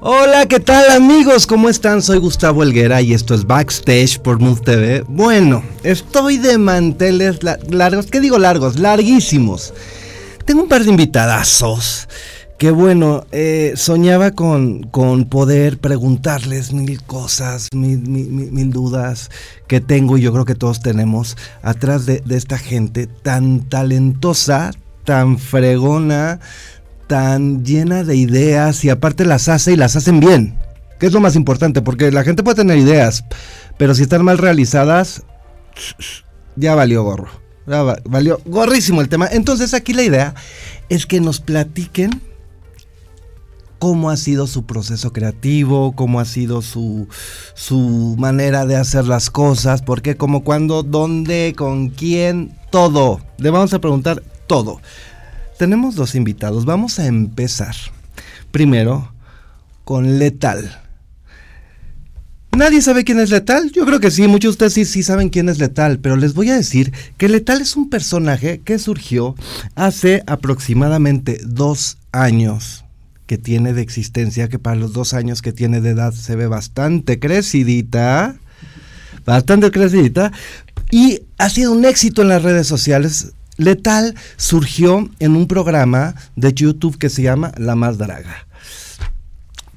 Hola, ¿qué tal amigos? ¿Cómo están? Soy Gustavo Helguera y esto es Backstage por Move TV. Bueno, estoy de manteles largos, ¿qué digo largos? Larguísimos. Tengo un par de invitadazos que bueno, eh, soñaba con, con, poder preguntarles mil cosas, mil, mil, dudas que tengo y yo creo que todos tenemos atrás de esta gente tan talentosa, tan fregona, tan llena de ideas y aparte las hace y las hacen bien, que es lo más importante, porque la gente puede tener ideas, pero si están mal realizadas, ya valió gorro, ya valió gorrísimo el tema. Entonces aquí la idea es que nos platiquen cómo ha sido su proceso creativo, cómo ha sido su, su manera de hacer las cosas, porque como cuando, dónde, con quién, todo. Le vamos a preguntar todo. Tenemos dos invitados. Vamos a empezar primero con Letal. ¿Nadie sabe quién es Letal? Yo creo que sí, muchos de ustedes sí, sí saben quién es Letal, pero les voy a decir que Letal es un personaje que surgió hace aproximadamente dos años que tiene de existencia, que para los dos años que tiene de edad se ve bastante crecidita, bastante crecidita, y ha sido un éxito en las redes sociales. Letal surgió en un programa de YouTube que se llama La Más Draga.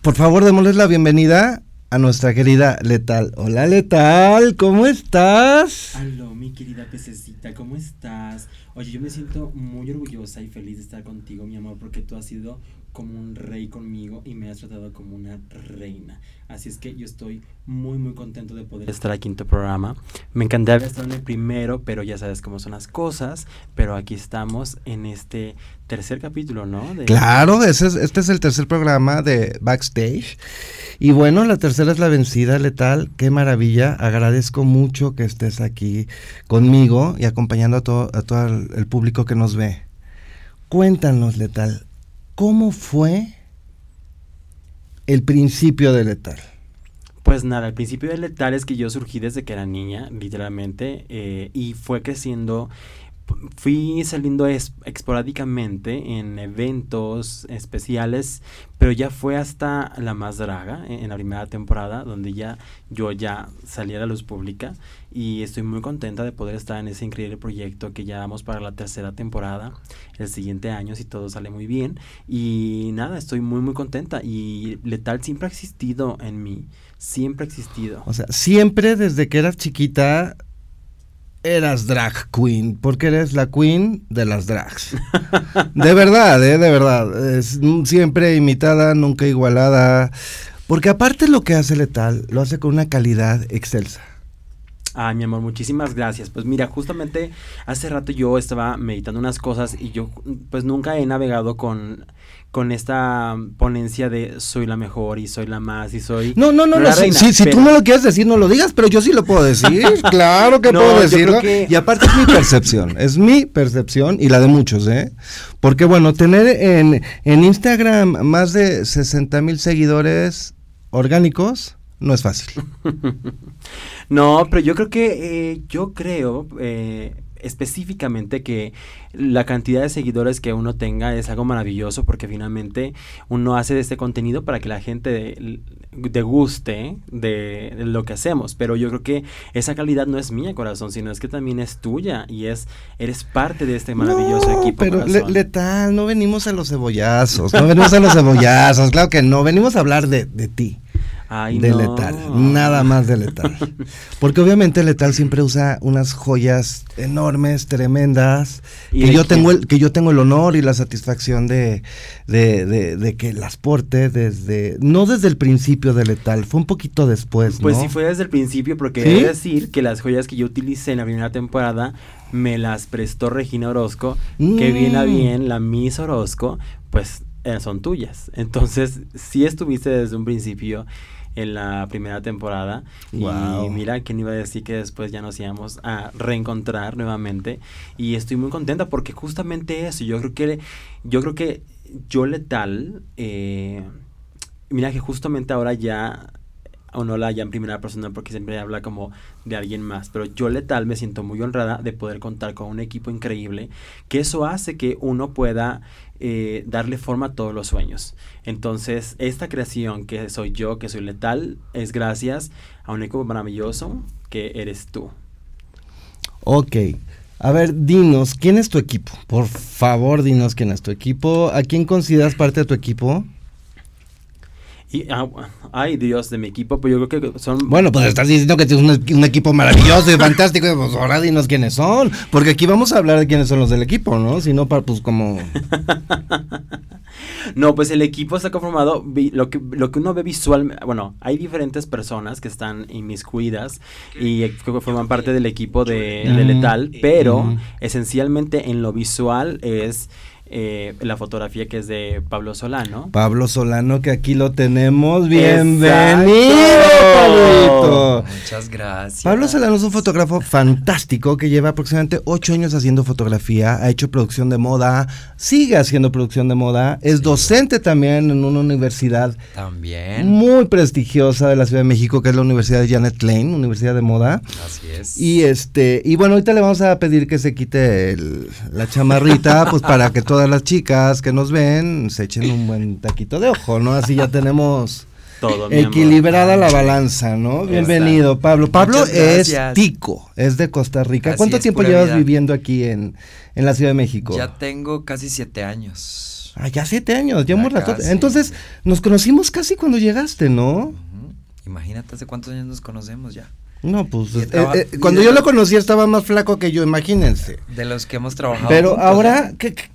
Por favor, démosles la bienvenida a nuestra querida Letal. Hola Letal, ¿cómo estás? Hola, mi querida pececita, ¿cómo estás? Oye, yo me siento muy orgullosa y feliz de estar contigo, mi amor, porque tú has sido como un rey conmigo y me has tratado como una reina. Así es que yo estoy muy, muy contento de poder estar aquí en tu programa. Me encantaría estar en el primero, pero ya sabes cómo son las cosas. Pero aquí estamos en este tercer capítulo, ¿no? Claro, este es el tercer programa de Backstage. Y bueno, la tercera es la vencida letal. Qué maravilla. Agradezco mucho que estés aquí conmigo y acompañando a todo, a todo el público que nos ve. Cuéntanos, letal, ¿Cómo fue el principio de Letal? Pues nada, el principio de Letal es que yo surgí desde que era niña, literalmente, eh, y fue creciendo fui saliendo esporádicamente en eventos especiales, pero ya fue hasta La Más Draga, en, en, la primera temporada, donde ya yo ya salí a la luz pública y estoy muy contenta de poder estar en ese increíble proyecto que ya vamos para la tercera temporada el siguiente año si todo sale muy bien y nada, estoy muy muy contenta y Letal siempre ha existido en mí, siempre ha existido. O sea, siempre desde que eras chiquita eras drag queen, porque eres la queen de las drags. De verdad, ¿eh? de verdad. Es siempre imitada, nunca igualada. Porque aparte lo que hace Letal, lo hace con una calidad excelsa. Ay, mi amor, muchísimas gracias. Pues mira, justamente hace rato yo estaba meditando unas cosas y yo pues nunca he navegado con con esta ponencia de soy la mejor y soy la más y soy No, no, no, no, si, tú no lo quieres decir no lo digas, pero yo sí lo puedo decir. claro que puedo decirlo. Y aparte es mi percepción, es mi percepción y la de muchos, ¿eh? Porque bueno, tener en, en Instagram más de 60 mil seguidores orgánicos no es fácil. no, pero yo creo que, eh, yo creo eh, específicamente que la cantidad de seguidores que uno tenga es algo maravilloso porque finalmente uno hace este contenido para que la gente deguste de, de, lo que hacemos. Pero yo creo que esa calidad no es mía, corazón, sino es que también es tuya y es eres parte de este maravilloso equipo. Pero letal, no venimos a los cebollazos, no venimos a los cebollazos, claro que no, venimos a hablar de, de ti de letal, nada más de letal. Porque obviamente letal siempre usa unas joyas enormes, tremendas, que yo tengo el, que yo tengo el honor y la satisfacción de, de, que las porte desde, no desde el principio de letal, fue un poquito después. Pues sí fue desde el principio, porque ¿Sí? decir que las joyas que yo utilicé en la primera temporada me las prestó Regina Orozco, que bien a mm. bien, la Miss Orozco, pues eh, son tuyas. Entonces, sí estuviste desde un principio en la primera temporada. Y mira, ¿quién iba a decir que después ya nos íbamos a reencontrar nuevamente? Y estoy muy contenta porque justamente eso, yo creo que yo creo que yo letal, eh, mira que justamente ahora ya uno la haya en primera persona porque siempre habla como de alguien más. Pero yo letal me siento muy honrada de poder contar con un equipo increíble, que eso hace que uno pueda eh, darle forma a todos los sueños. Entonces, esta creación que soy yo, que soy letal, es gracias a un equipo maravilloso que eres tú. Ok. A ver, dinos, ¿quién es tu equipo? Por favor, dinos quién es tu equipo. ¿A quién consideras parte de tu equipo? Y, ah, ay, Dios, de mi equipo, pues yo creo que son... Bueno, pues estás diciendo que tienes un, un equipo maravilloso y fantástico, pues ahora dinos quiénes son, porque aquí vamos a hablar de quiénes son los del equipo, ¿no? Si no, para, pues como... No, pues el equipo está conformado, lo que, lo que uno ve visual, bueno, hay diferentes personas que están inmiscuidas y que forman parte del equipo de, de Letal, pero esencialmente en lo visual es eh, la fotografía que es de Pablo Solano. Pablo Solano, que aquí lo tenemos. Bienvenido, Pablito. Muchas gracias. Pablo Solano es un fotógrafo fantástico que lleva aproximadamente ocho años haciendo fotografía, ha hecho producción de moda, sigue haciendo producción de moda, es docente también en una universidad también muy prestigiosa de la Ciudad de México, que es la Universidad de Janet Lane, Universidad de Moda. Así es. Y este, y bueno, ahorita le vamos a pedir que se quite la chamarrita, pues para que todo todas las chicas que nos ven se echen un buen taquito de ojo, ¿no? Así ya tenemos Todo, equilibrada la balanza, ¿no? Bienvenido, Pablo. Pablo es tico, es de Costa Rica. ¿Cuánto tiempo llevas viviendo aquí en, en, la Ciudad de México? Ya tengo casi siete años. Ah, ya siete años, ya, un rato. Entonces, nos conocimos casi cuando llegaste, ¿no? Imagínate hace cuántos años nos conocemos ya. No, pues eh, eh, cuando yo lo conocí estaba más flaco que yo, imagínense. De los que hemos trabajado. Pero ahora, ¿qué, qué,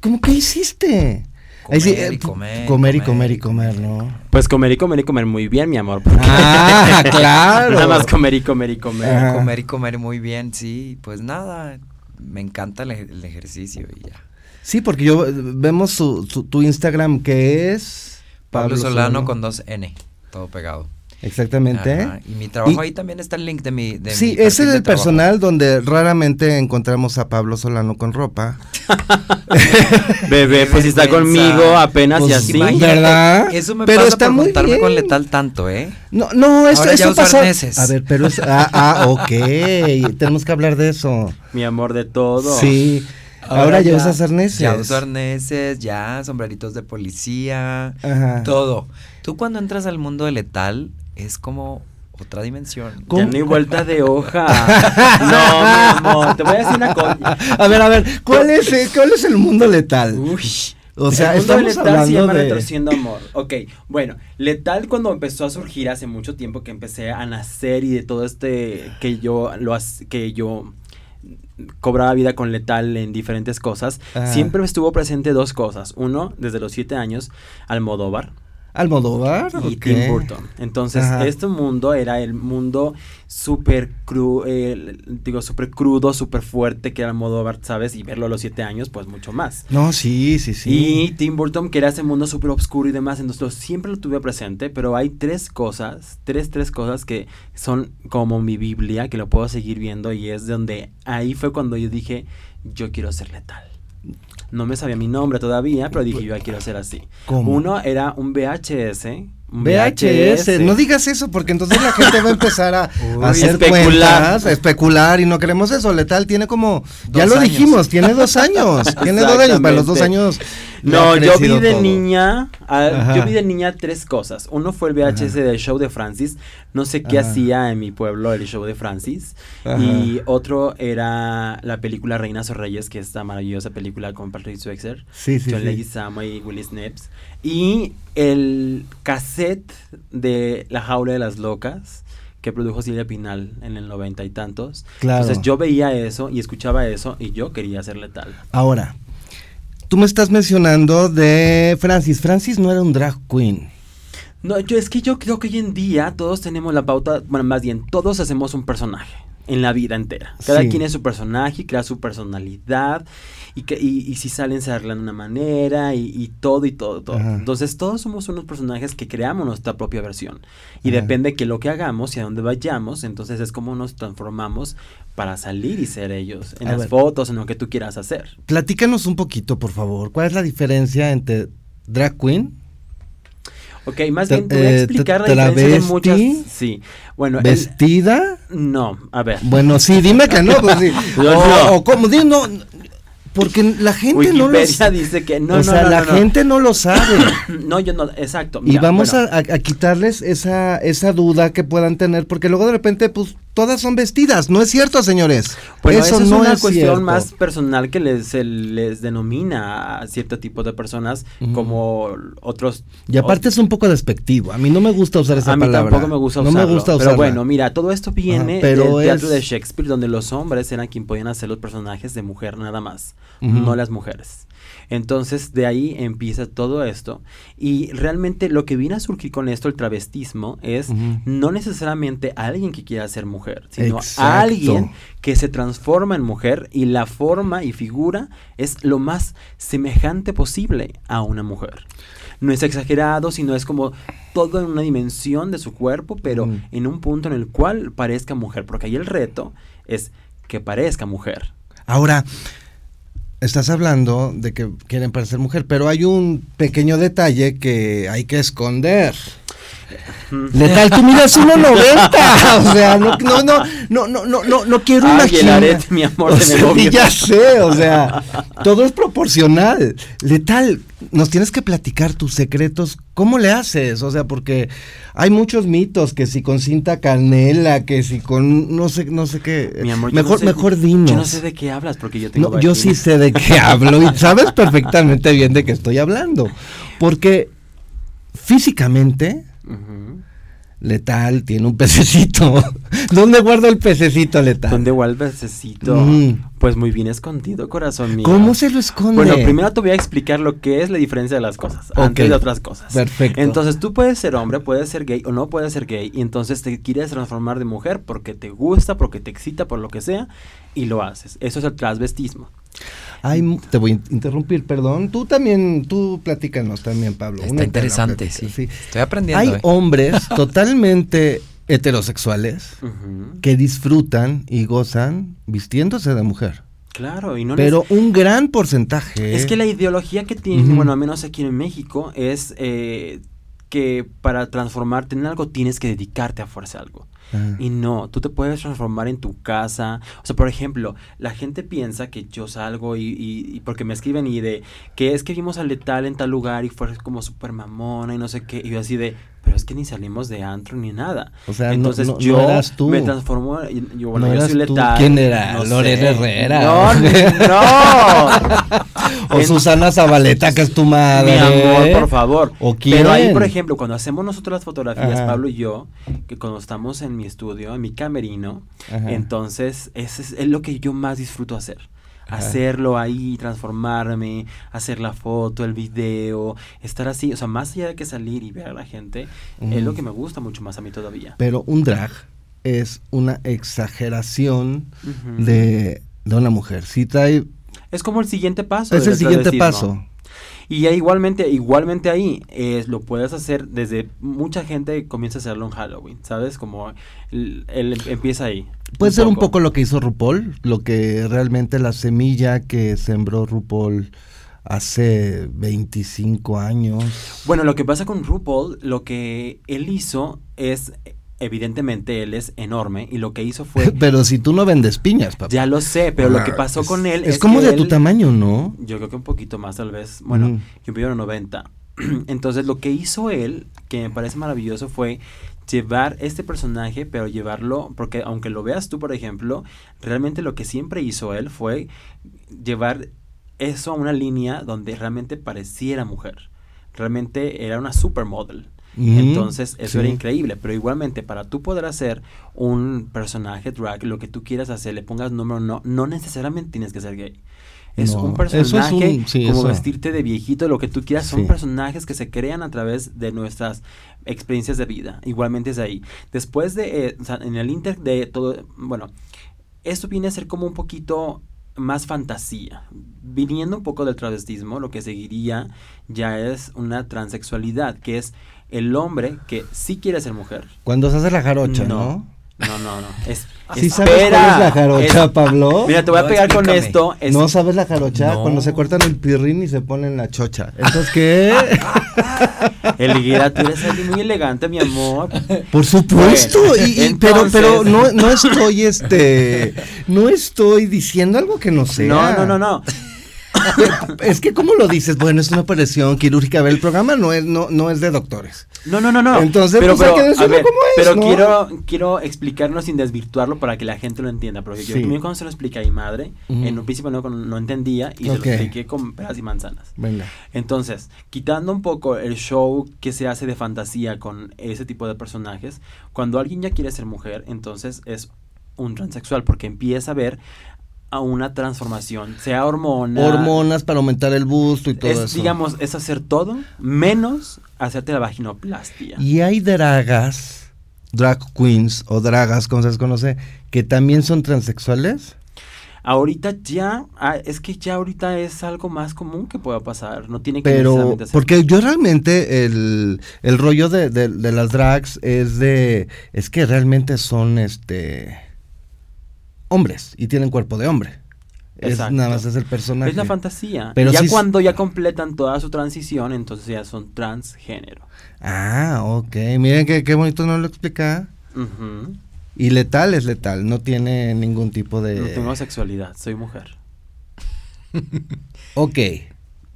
¿Cómo que hiciste? Comer, sí, y comer, comer, y comer y comer, ¿no? Pues comer y comer y comer muy bien, mi amor. Ah, claro. Nada más comer y comer y comer. Comer y comer muy bien, sí. Pues nada, me encanta el, el ejercicio y ya. Sí, porque yo vemos su, su, tu Instagram que es Pablo, Pablo Solano, Solano con dos N, todo pegado. Exactamente. Ajá, y mi trabajo y, ahí también está el link de mi. De sí, mi ese es el personal donde raramente encontramos a Pablo Solano con ropa. Bebé, pues si está conmigo apenas pues, y así. ¿Verdad? Eso me pero pasa está por contarme con letal tanto, ¿eh? No, no, eso, Ahora eso ya uso pasa. arneses. A ver, pero es. Ah, ah, ok. Tenemos que hablar de eso. Mi amor de todo. Sí. Ahora, Ahora ya, ya usas arneses. Ya uso arneses, ya sombreritos de policía, Ajá. todo. Tú cuando entras al mundo de letal es como otra dimensión. ¿Cómo? Ya no hay vuelta de hoja. no, mi amor, te voy a decir una cosa. A ver, a ver, ¿cuál es, el, cuál es el mundo letal? Uy. O sea, el mundo estamos letal se llama de... Retorciendo Amor. Ok, bueno, Letal cuando empezó a surgir hace mucho tiempo que empecé a nacer y de todo este que yo lo que yo cobraba vida con letal en diferentes cosas, ah. siempre estuvo presente dos cosas. Uno, desde los siete años, Almodóvar. Almodóvar y okay. Tim Burton. Entonces, Ajá. este mundo era el mundo súper cru eh, digo, súper crudo, súper fuerte que era Almodóvar, ¿sabes? Y verlo a los siete años, pues mucho más. No, sí, sí, sí. Y Tim Burton, que era ese mundo súper oscuro y demás, entonces siempre lo tuve presente, pero hay tres cosas, tres, tres cosas que son como mi Biblia, que lo puedo seguir viendo y es donde ahí fue cuando yo dije, yo quiero ser letal. No me sabía mi nombre todavía, pero dije, yo quiero ser así. ¿Cómo? Uno era un VHS. VHS. VHS. No digas eso, porque entonces la gente va a empezar a, Uy, a hacer especular. cuentas, a especular, y no queremos eso. Letal tiene como, dos ya lo años. dijimos, tiene dos años. tiene dos años, para los dos años. No, yo vi de todo. niña, yo vi de niña tres cosas. Uno fue el VHS Ajá. del show de Francis. No sé qué Ajá. hacía en mi pueblo el show de Francis. Ajá. Y otro era la película Reinas o Reyes, que es esta maravillosa película con Patrick Swayze, sí, sí, John sí. Leguizamo y Willie Snipes. Y el cassette de La Jaula de las Locas que produjo Silvia Pinal en el noventa y tantos. Claro. Entonces yo veía eso y escuchaba eso y yo quería ser letal. Ahora, tú me estás mencionando de Francis. Francis no era un drag queen. No, yo es que yo creo que hoy en día todos tenemos la pauta, bueno, más bien, todos hacemos un personaje en la vida entera. Cada sí. quien es su personaje, crea su personalidad y, que, y, y si salen se arreglan de una manera y, y todo y todo, todo. Ajá. Entonces todos somos unos personajes que creamos nuestra propia versión y Ajá. depende que lo que hagamos y a dónde vayamos, entonces es como nos transformamos para salir y ser ellos en a las ver. fotos, en lo que tú quieras hacer. Platícanos un poquito, por favor, ¿cuál es la diferencia entre drag queen Ok, más bien te voy a eh, explicar la diferencia de muchas. Sí. Bueno, ¿Vestida? no, a ver. Bueno, sí, dime que no, pues sí. o, o como, no, porque la gente no lo sabe. dice que no, o sea, la gente no lo sabe. no, yo no, exacto. y vamos a, quitarles esa, esa duda que puedan tener, porque luego de repente, pues, todas son vestidas. No es cierto, señores. Bueno, eso no es una cuestión más personal que les, les denomina a cierto tipo de personas como otros. Y aparte es un poco despectivo. A mí no me gusta usar esa palabra. A mí tampoco me gusta usarlo. No me gusta usarlo. Pero bueno, mira, todo esto viene del teatro de Shakespeare, donde los hombres eran quien podían hacer los personajes de mujer nada más, no las mujeres. Entonces de ahí empieza todo esto y realmente lo que viene a surgir con esto, el travestismo, es no necesariamente alguien que quiera ser mujer, sino alguien que se transforma en mujer y la forma y figura es lo más semejante posible a una mujer. No es exagerado, sino es como todo en una dimensión de su cuerpo, pero en un punto en el cual parezca mujer, porque ahí el reto es que parezca mujer. Ahora, estás hablando de que quieren parecer mujer, pero hay un pequeño detalle que hay que esconder. Letal, tú miras 1.90. O sea, no, no, no, no, no, no, no quiero una mi amor, o sea, ya sé, o sea, todo es proporcional. Letal, nos tienes que platicar tus secretos. ¿Cómo le haces? O sea, porque hay muchos mitos que si con cinta canela, que si con no sé, no sé qué. Mi amor, mejor, mejor dinos. Yo no sé de qué hablas porque yo tengo. No, yo sí sé de qué hablo y sabes perfectamente bien de qué estoy hablando. Porque físicamente Letal tiene un pececito. ¿Dónde guardo el pececito letal? ¿Dónde guardo el pececito? Pues muy bien escondido, corazón mío. ¿Cómo se lo esconde? Bueno, primero te voy a explicar lo que es la diferencia de las cosas, antes de otras cosas. Perfecto. Entonces tú puedes ser hombre, puedes ser gay o no puedes ser gay, y entonces te quieres transformar de mujer porque te gusta, porque te excita, por lo que sea, y lo haces. Eso es el transvestismo. Ay, te voy a interrumpir, perdón. Tú también, tú platícanos también, Pablo. Está interesante, sí. Estoy aprendiendo. Hay eh. hombres totalmente heterosexuales que disfrutan y gozan vistiéndose de mujer. Claro, y no Pero un gran porcentaje. Es que la ideología que tienen, bueno, al menos aquí en México, es eh, que para transformarte en algo tienes que dedicarte a fuerza algo. Y no, tú te puedes transformar en tu casa. O sea, por ejemplo, la gente piensa que yo salgo y, y, porque me escriben y de que es que vimos a Letal en tal lugar y fue como súper mamona y no sé qué. Y yo así de, pero es que ni salimos de antro ni nada. O sea, entonces yo me transformo, yo, bueno, yo soy letal. ¿Quién era? Lorena Herrera. No, no. o Susana Zabaleta, que es tu madre. Mi amor, por favor. ¿O quién? Pero ahí, por ejemplo, cuando hacemos nosotros las fotografías, Pablo y yo, que cuando estamos en mi estudio, en mi camerino, entonces ese es, es lo que yo más disfruto hacer hacerlo ahí, transformarme, hacer la foto, el video, estar así, o sea, más allá de que salir y ver a la gente, es lo que me gusta mucho más a mí todavía. Pero un drag es una exageración de, de, una mujer. Si trae... Es como el siguiente paso. Es el siguiente paso. Y igualmente, igualmente ahí lo puedes hacer desde mucha gente comienza a hacerlo en Halloween, ¿sabes? Como él, empieza ahí. Puede ser un poco lo que hizo RuPaul, lo que realmente la semilla que sembró RuPaul hace 25 años. Bueno, lo que pasa con RuPaul, lo que él hizo es evidentemente él es enorme y lo que hizo fue... pero si tú no vendes piñas, papá. Ya lo sé, pero lo que ah, pasó con él es... Es como de tu tamaño, ¿no? Yo creo que un poquito más tal vez. Bueno, yo mido 90. Entonces lo que hizo él, que me parece maravilloso, fue llevar este personaje, pero llevarlo, porque aunque lo veas tú, por ejemplo, realmente lo que siempre hizo él fue llevar eso a una línea donde realmente pareciera mujer. Realmente era una supermodel. Entonces, eso era increíble. Pero igualmente, para tú poder hacer un personaje drag, lo que tú quieras hacer, le pongas número no, no necesariamente tienes que ser gay. Es un personaje como vestirte de viejito, lo que tú quieras. Son personajes que se crean a través de nuestras experiencias de vida. Igualmente es ahí. Después de, eh, en el inter de todo, bueno, esto viene a ser como un poquito más fantasía. Viniendo un poco del travestismo, lo que seguiría ya es una transexualidad, que es el hombre que sí quiere ser mujer. Cuando se hace la jarocha, ¿no? No, no, no. Es ¿Sí sabes cuál es la jarocha, Pablo? Mira, te voy a pegar con esto. No sabes la jarocha cuando se cortan el pirrín y se ponen la chocha. Entonces, ¿qué? Eliguera, tú eres alguien muy elegante, mi amor. Por supuesto, pero, pero no, no estoy, este, no estoy diciendo algo que no sea. No, no, no, no. Es que, ¿cómo lo dices? Bueno, es una operación quirúrgica. el programa no es, no, no es de doctores. No, no, no, no. Entonces, pero, pues, hay que a ver, cómo es, Pero quiero, quiero explicarlo sin desvirtuarlo para que la gente lo entienda. Porque yo también cuando se lo expliqué a mi madre, en un principio no, no entendía y se lo expliqué con peras y manzanas. Venga. Entonces, quitando un poco el show que se hace de fantasía con ese tipo de personajes, cuando alguien ya quiere ser mujer, entonces es un transexual porque empieza a ver a una transformación, sea hormona. Hormonas para aumentar el busto y todo es, eso. Digamos, es hacer todo menos hacerte la vaginoplastia. Y hay dragas, drag queens o dragas, como se les conoce, que también son transexuales. Ahorita ya, ah, es que ya ahorita es algo más común que pueda pasar, no tiene que Pero, porque yo realmente el, el rollo de, de las drags es de, es que realmente son este hombres y tienen cuerpo de hombre. Es, nada más es el personaje. Es la fantasía. Pero ya cuando ya completan toda su transición, entonces ya son transgénero. Ah, ok. Miren qué, qué bonito no lo explica. Y letal es letal, no tiene ningún tipo de... No tengo sexualidad, soy mujer. ok,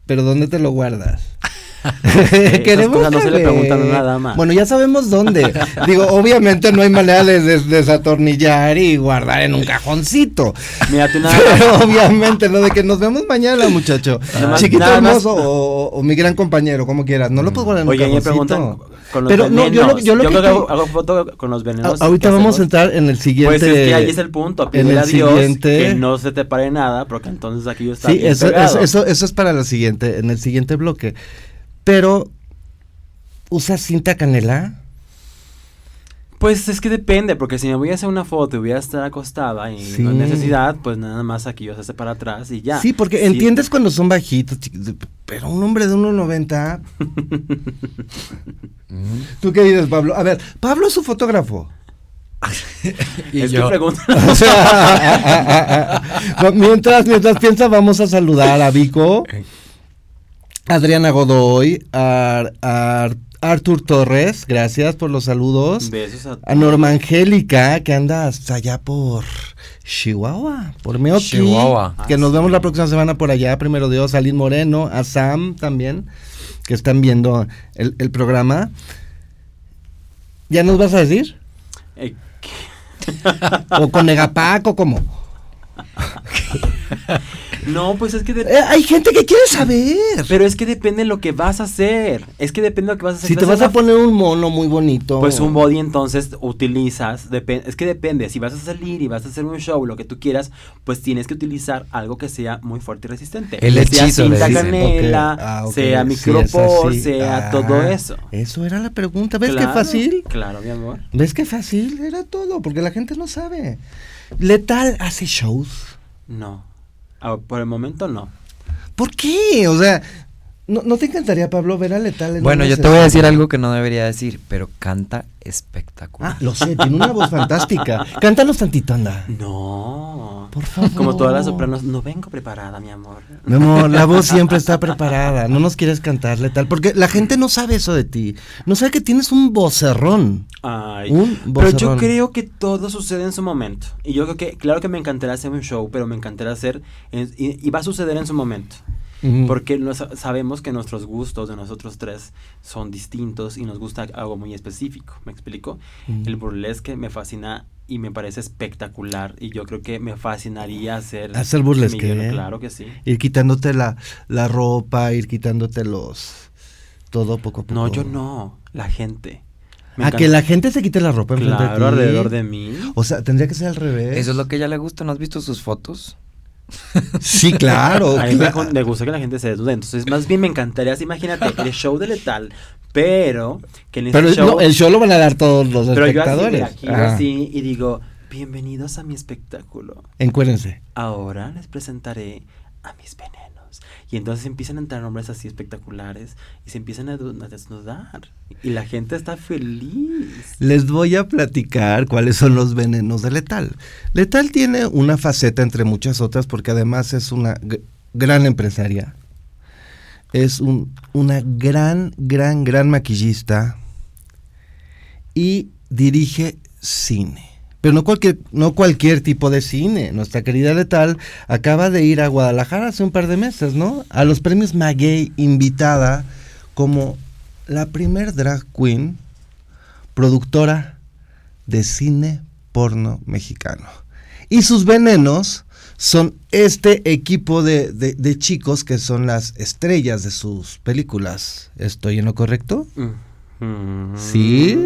pero ¿dónde te lo guardas? Queremos no se le preguntan nada más. Bueno, ya sabemos dónde. Digo, obviamente no hay manera de desatornillar y guardar en un cajoncito. Mira, tú nada Pero obviamente, lo de que nos vemos mañana, muchacho. Chiquito hermoso o, mi gran compañero, como quieras. No lo puedo guardar en un cajoncito. Oye, me preguntan con los Pero venenos. no, yo lo, yo lo que, hago, foto con los venenos. ahorita vamos a entrar en el siguiente. Pues es que ahí es el punto. Pídele a Dios que no se te pare nada, porque entonces aquí yo estoy. Sí, eso, eso, eso, es para la siguiente, en el siguiente bloque. Pero, ¿usas cinta canela? Pues es que depende, porque si me voy a hacer una foto y voy a estar acostada y no hay necesidad, pues nada más aquí yo se hace para atrás y ya. Sí, porque entiendes cuando son bajitos, pero un hombre de 1,90. ¿Tú qué dices, Pablo? A ver, Pablo es su fotógrafo. y es yo. pregunta. mientras, mientras piensa, vamos a saludar a Vico. Adriana Godoy, a, Artur Torres, gracias por los saludos. Besos a, a Norma Angélica, que anda hasta allá por Chihuahua, por Meoki. Chihuahua. Que nos vemos la próxima semana por allá, primero Dios, a Moreno, a Sam también, que están viendo el, programa. ¿Ya nos vas a decir? Eh, ¿O con Negapac o cómo? No, pues es que... Eh, hay gente que quiere saber. Pero es que depende de lo que vas a hacer. Es que depende de lo que vas a hacer. Si te vas a poner un mono muy bonito. Pues un body entonces utilizas... es que depende. Si vas a salir y vas a hacer un show, lo que tú quieras, pues tienes que utilizar algo que sea muy fuerte y resistente. El hechizo. Sea cinta canela, ah, sea micropor, sea ah, todo eso. Eso era la pregunta. ¿Ves qué fácil? Claro, mi amor. ¿Ves qué fácil? Era todo, porque la gente no sabe. Letal hace shows. No. Ah, por el momento no. ¿Por qué? O sea, ¿no, te encantaría, Pablo, ver a Letal en Bueno, yo te voy a decir algo que no debería decir, pero canta espectacular. Ah, lo sé, tiene una voz fantástica. Cántanos tantito, anda. No. Por favor. Como todas las sopranos, no vengo preparada, mi amor. Mi amor, la voz siempre está preparada. No nos quieres cantar Letal, porque la gente no sabe eso de ti. No sabe que tienes un vocerrón. Ay, pero yo creo que todo sucede en su momento. Y yo creo que, claro que me encantaría hacer un show, pero me encantaría hacer, y, va a suceder en su momento. Porque sabemos que nuestros gustos de nosotros tres son distintos y nos gusta algo muy específico. ¿Me explico? El burlesque me fascina y me parece espectacular. Y yo creo que me fascinaría hacer. Hacer burlesque. ¿eh? Claro que sí. Ir quitándote la, la ropa, ir quitándote los. Todo poco a poco. No, yo no. La gente a que la gente se quite la ropa enfrente de ti. alrededor de mí. O sea, tendría que ser al revés. Eso es lo que a ella le gusta. ¿No has visto sus fotos? Sí, claro. a mí me gusta que la gente se desnude. Entonces, más bien me encantaría, imagínate, el show de Letal, pero que en ese pero show... el show lo van a dar todos los pero espectadores. Yo así, así y digo, bienvenidos a mi espectáculo. Encuérdense. Ahora les presentaré a mis venenos. Y entonces empiezan a entrar hombres así espectaculares y se empiezan a, desnudar. Y la gente está feliz. Les voy a platicar cuáles son los venenos de Letal. Letal tiene una faceta entre muchas otras porque además es una gran empresaria. Es un, una gran, gran, gran maquillista y dirige cine. Pero no cualquier, no cualquier tipo de cine. Nuestra querida Letal acaba de ir a Guadalajara hace un par de meses, ¿no? A los premios Maguey, invitada como la primer drag queen productora de cine porno mexicano. Y sus venenos son este equipo de, de, chicos que son las estrellas de sus películas. ¿Estoy en lo correcto? Mm. ¿Sí?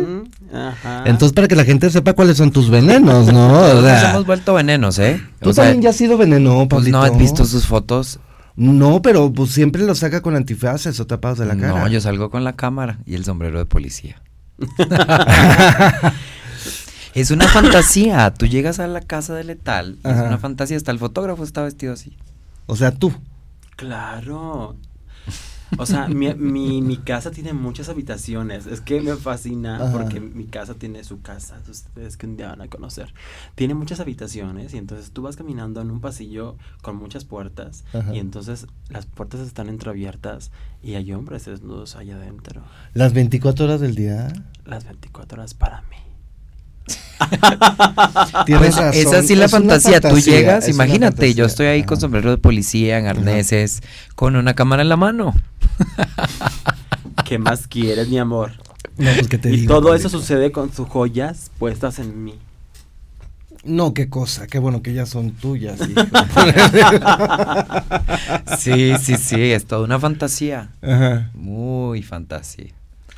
Entonces, para que la gente sepa cuáles son tus venenos, ¿no? Nos hemos vuelto venenos, ¿eh? Tú también ya has sido veneno, Pues no has visto sus fotos. No, pero pues siempre lo saca con antifaces o tapados de la cara. No, yo salgo con la cámara y el sombrero de policía. es una fantasía. Tú llegas a la casa de Letal, es una fantasía. Hasta el fotógrafo está vestido así. O sea, tú. Claro. O sea, mi, mi, mi, casa tiene muchas habitaciones. Es que me fascina porque mi casa tiene su casa. Ustedes que un día van a conocer. Tiene muchas habitaciones y entonces tú vas caminando en un pasillo con muchas puertas y entonces las puertas están entreabiertas y hay hombres desnudos allá adentro. ¿Las 24 horas del día? Las 24 horas para mí. Tienes pues, Es así la fantasía. Tú llegas, imagínate, yo estoy ahí con sombrero de policía, en arneses, con una cámara en la mano. ¿Qué más quieres, mi amor? Pues, y todo eso sucede con sus joyas puestas en mí. No, qué cosa, qué bueno que ya son tuyas. sí, sí, sí, es toda una fantasía. Muy fantasía.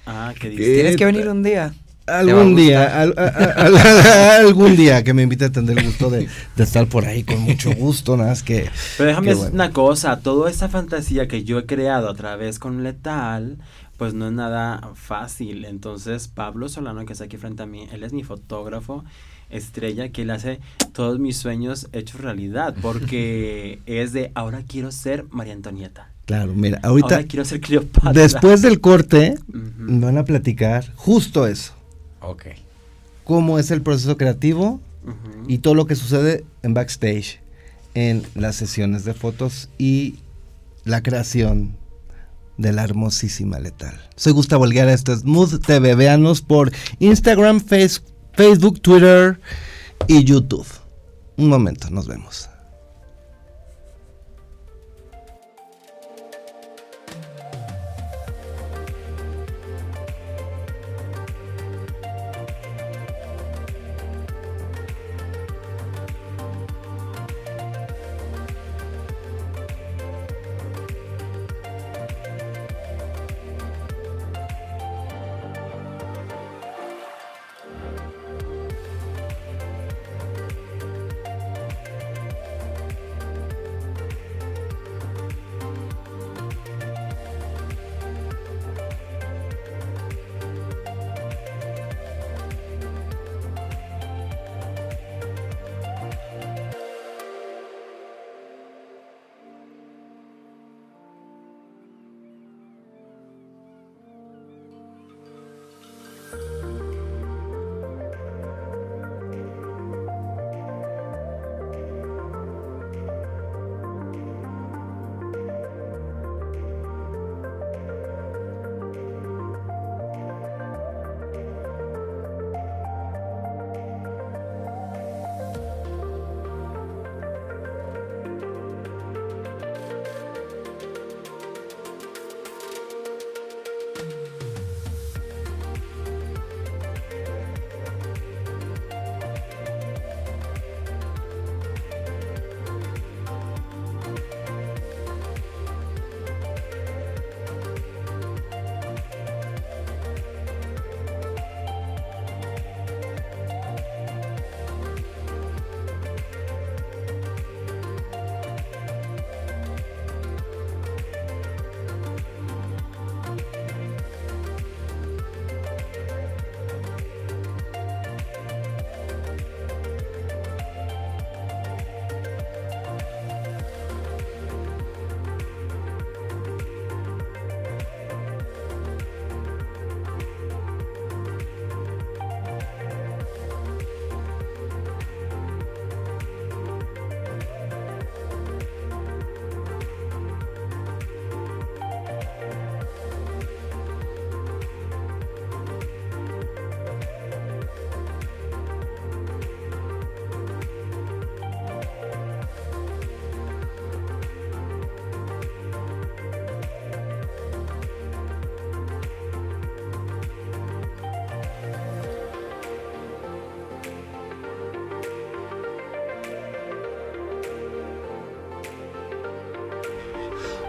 Ah, ¿qué dices? Tienes que venir un día. Algún día, algún día que me invite a tener el gusto de, estar por ahí con mucho gusto, nada más que... Pero déjame decir una cosa, toda esa fantasía que yo he creado a través con Letal, pues no es nada fácil. Entonces, Pablo Solano, que está aquí frente a mí, él es mi fotógrafo estrella que él hace todos mis sueños hechos realidad, porque es de ahora quiero ser María Antonieta. Claro, mira, ahorita... Ahora quiero ser Cleopatra. Después del corte, van a platicar justo eso Ok. Cómo es el proceso creativo y todo lo que sucede en backstage, en las sesiones de fotos y la creación de la hermosísima letal. Soy Gustavo Olguera, esto es Mood TV. Veanos por Instagram, Facebook, Twitter y YouTube. Un momento, nos vemos.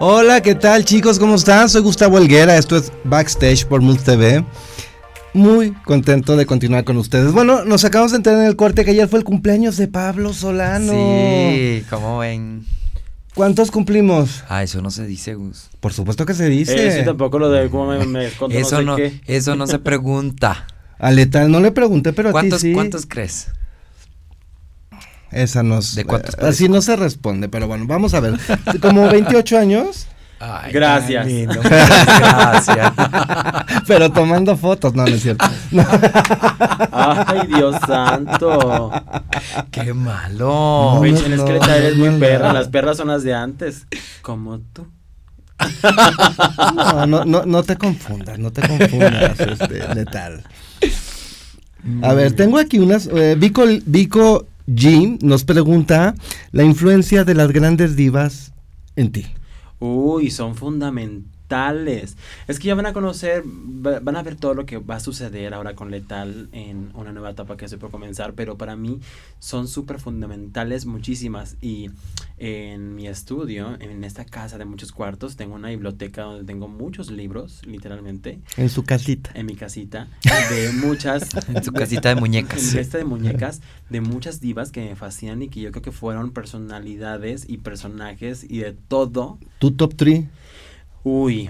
Hola, ¿qué tal chicos? ¿Cómo están? Soy Gustavo Helguera, esto es Backstage por Mood TV. Muy contento de continuar con ustedes. Bueno, nos acabamos de enterar en el corte que ayer fue el cumpleaños de Pablo Solano. Sí, ¿cómo ven? ¿Cuántos cumplimos? Ah, eso no se dice, Gus. Por supuesto que se dice. Eh, tampoco lo de cómo me, me eso no, Eso no se pregunta. A Letal no le pregunté, pero a ti sí. ¿Cuántos crees? Esa no ¿De cuántos Así no se responde, pero bueno, vamos a ver. ¿Como 28 años? gracias. gracias. Pero tomando fotos, no, no es cierto. Ay, Dios santo. Qué malo. No, es que eres muy perra. Las perras son las de antes. Como tú. No, no, no, no te confundas, no te confundas, este, letal. A ver, tengo aquí unas. Eh, Vico, Vico G nos pregunta la influencia de las grandes divas en ti. Uy, son fundamentales es que ya van a conocer, van a ver todo lo que va a suceder ahora con Letal en una nueva etapa que estoy por comenzar, pero para mí son súper fundamentales muchísimas. Y en mi estudio, en esta casa de muchos cuartos, tengo una biblioteca donde tengo muchos libros, literalmente. En su casita. En mi casita, de muchas. en su casita de muñecas. En esta de muñecas, de muchas divas que me fascinan y que yo creo que fueron personalidades y personajes y de todo. ¿Tu top 3? Uy.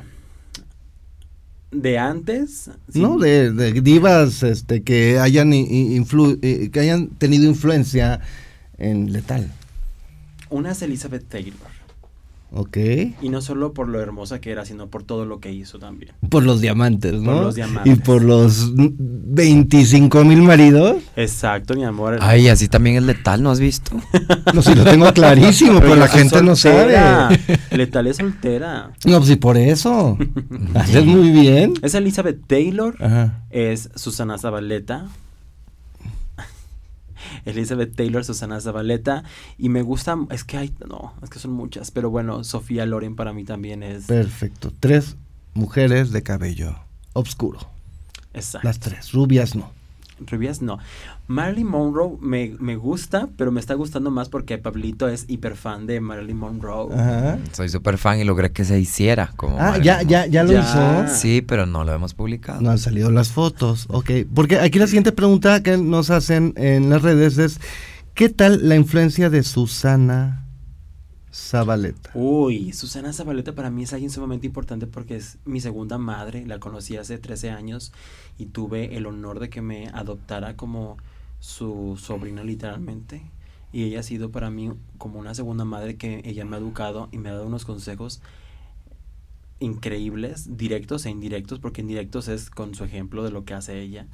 ¿De antes? No, de, divas este, que, hayan eh, que hayan tenido influencia en Letal. Una es Elizabeth Taylor. Ok. Y no solo por lo hermosa que era, sino por todo lo que hizo también. Por los diamantes, ¿no? Por los diamantes. Y por los 25 mil maridos. Exacto, mi amor. Ay, así también es letal, ¿no has visto? no, sí, lo tengo clarísimo, pero, la gente no sabe. Letal es soltera. No, pues sí, por eso. Haces muy bien. Es Elizabeth Taylor. Ajá. Es Susana Zabaleta. Elizabeth Taylor, Susana Zabaleta. Y me gusta, es que hay, no, es que son muchas, pero bueno, Sofía Loren para mí también es. Perfecto. Tres mujeres de cabello oscuro. Exacto. Las tres, rubias no. Rubias no. Marilyn Monroe me, me, gusta, pero me está gustando más porque Pablito es hiper fan de Marilyn Monroe. Soy súper fan y logré que se hiciera como Ah, ya, ya, ya lo hizo. Sí, pero no lo hemos publicado. No han salido las fotos, ok. Porque aquí la siguiente pregunta que nos hacen en las redes es, ¿qué tal la influencia de Susana Zabaleta. Uy, Susana Zabaleta para mí es alguien sumamente importante porque es mi segunda madre, la conocí hace 13 años y tuve el honor de que me adoptara como su sobrina literalmente. Y ella ha sido para mí como una segunda madre que ella me ha educado y me ha dado unos consejos increíbles, directos e indirectos, porque indirectos es con su ejemplo de lo que hace ella.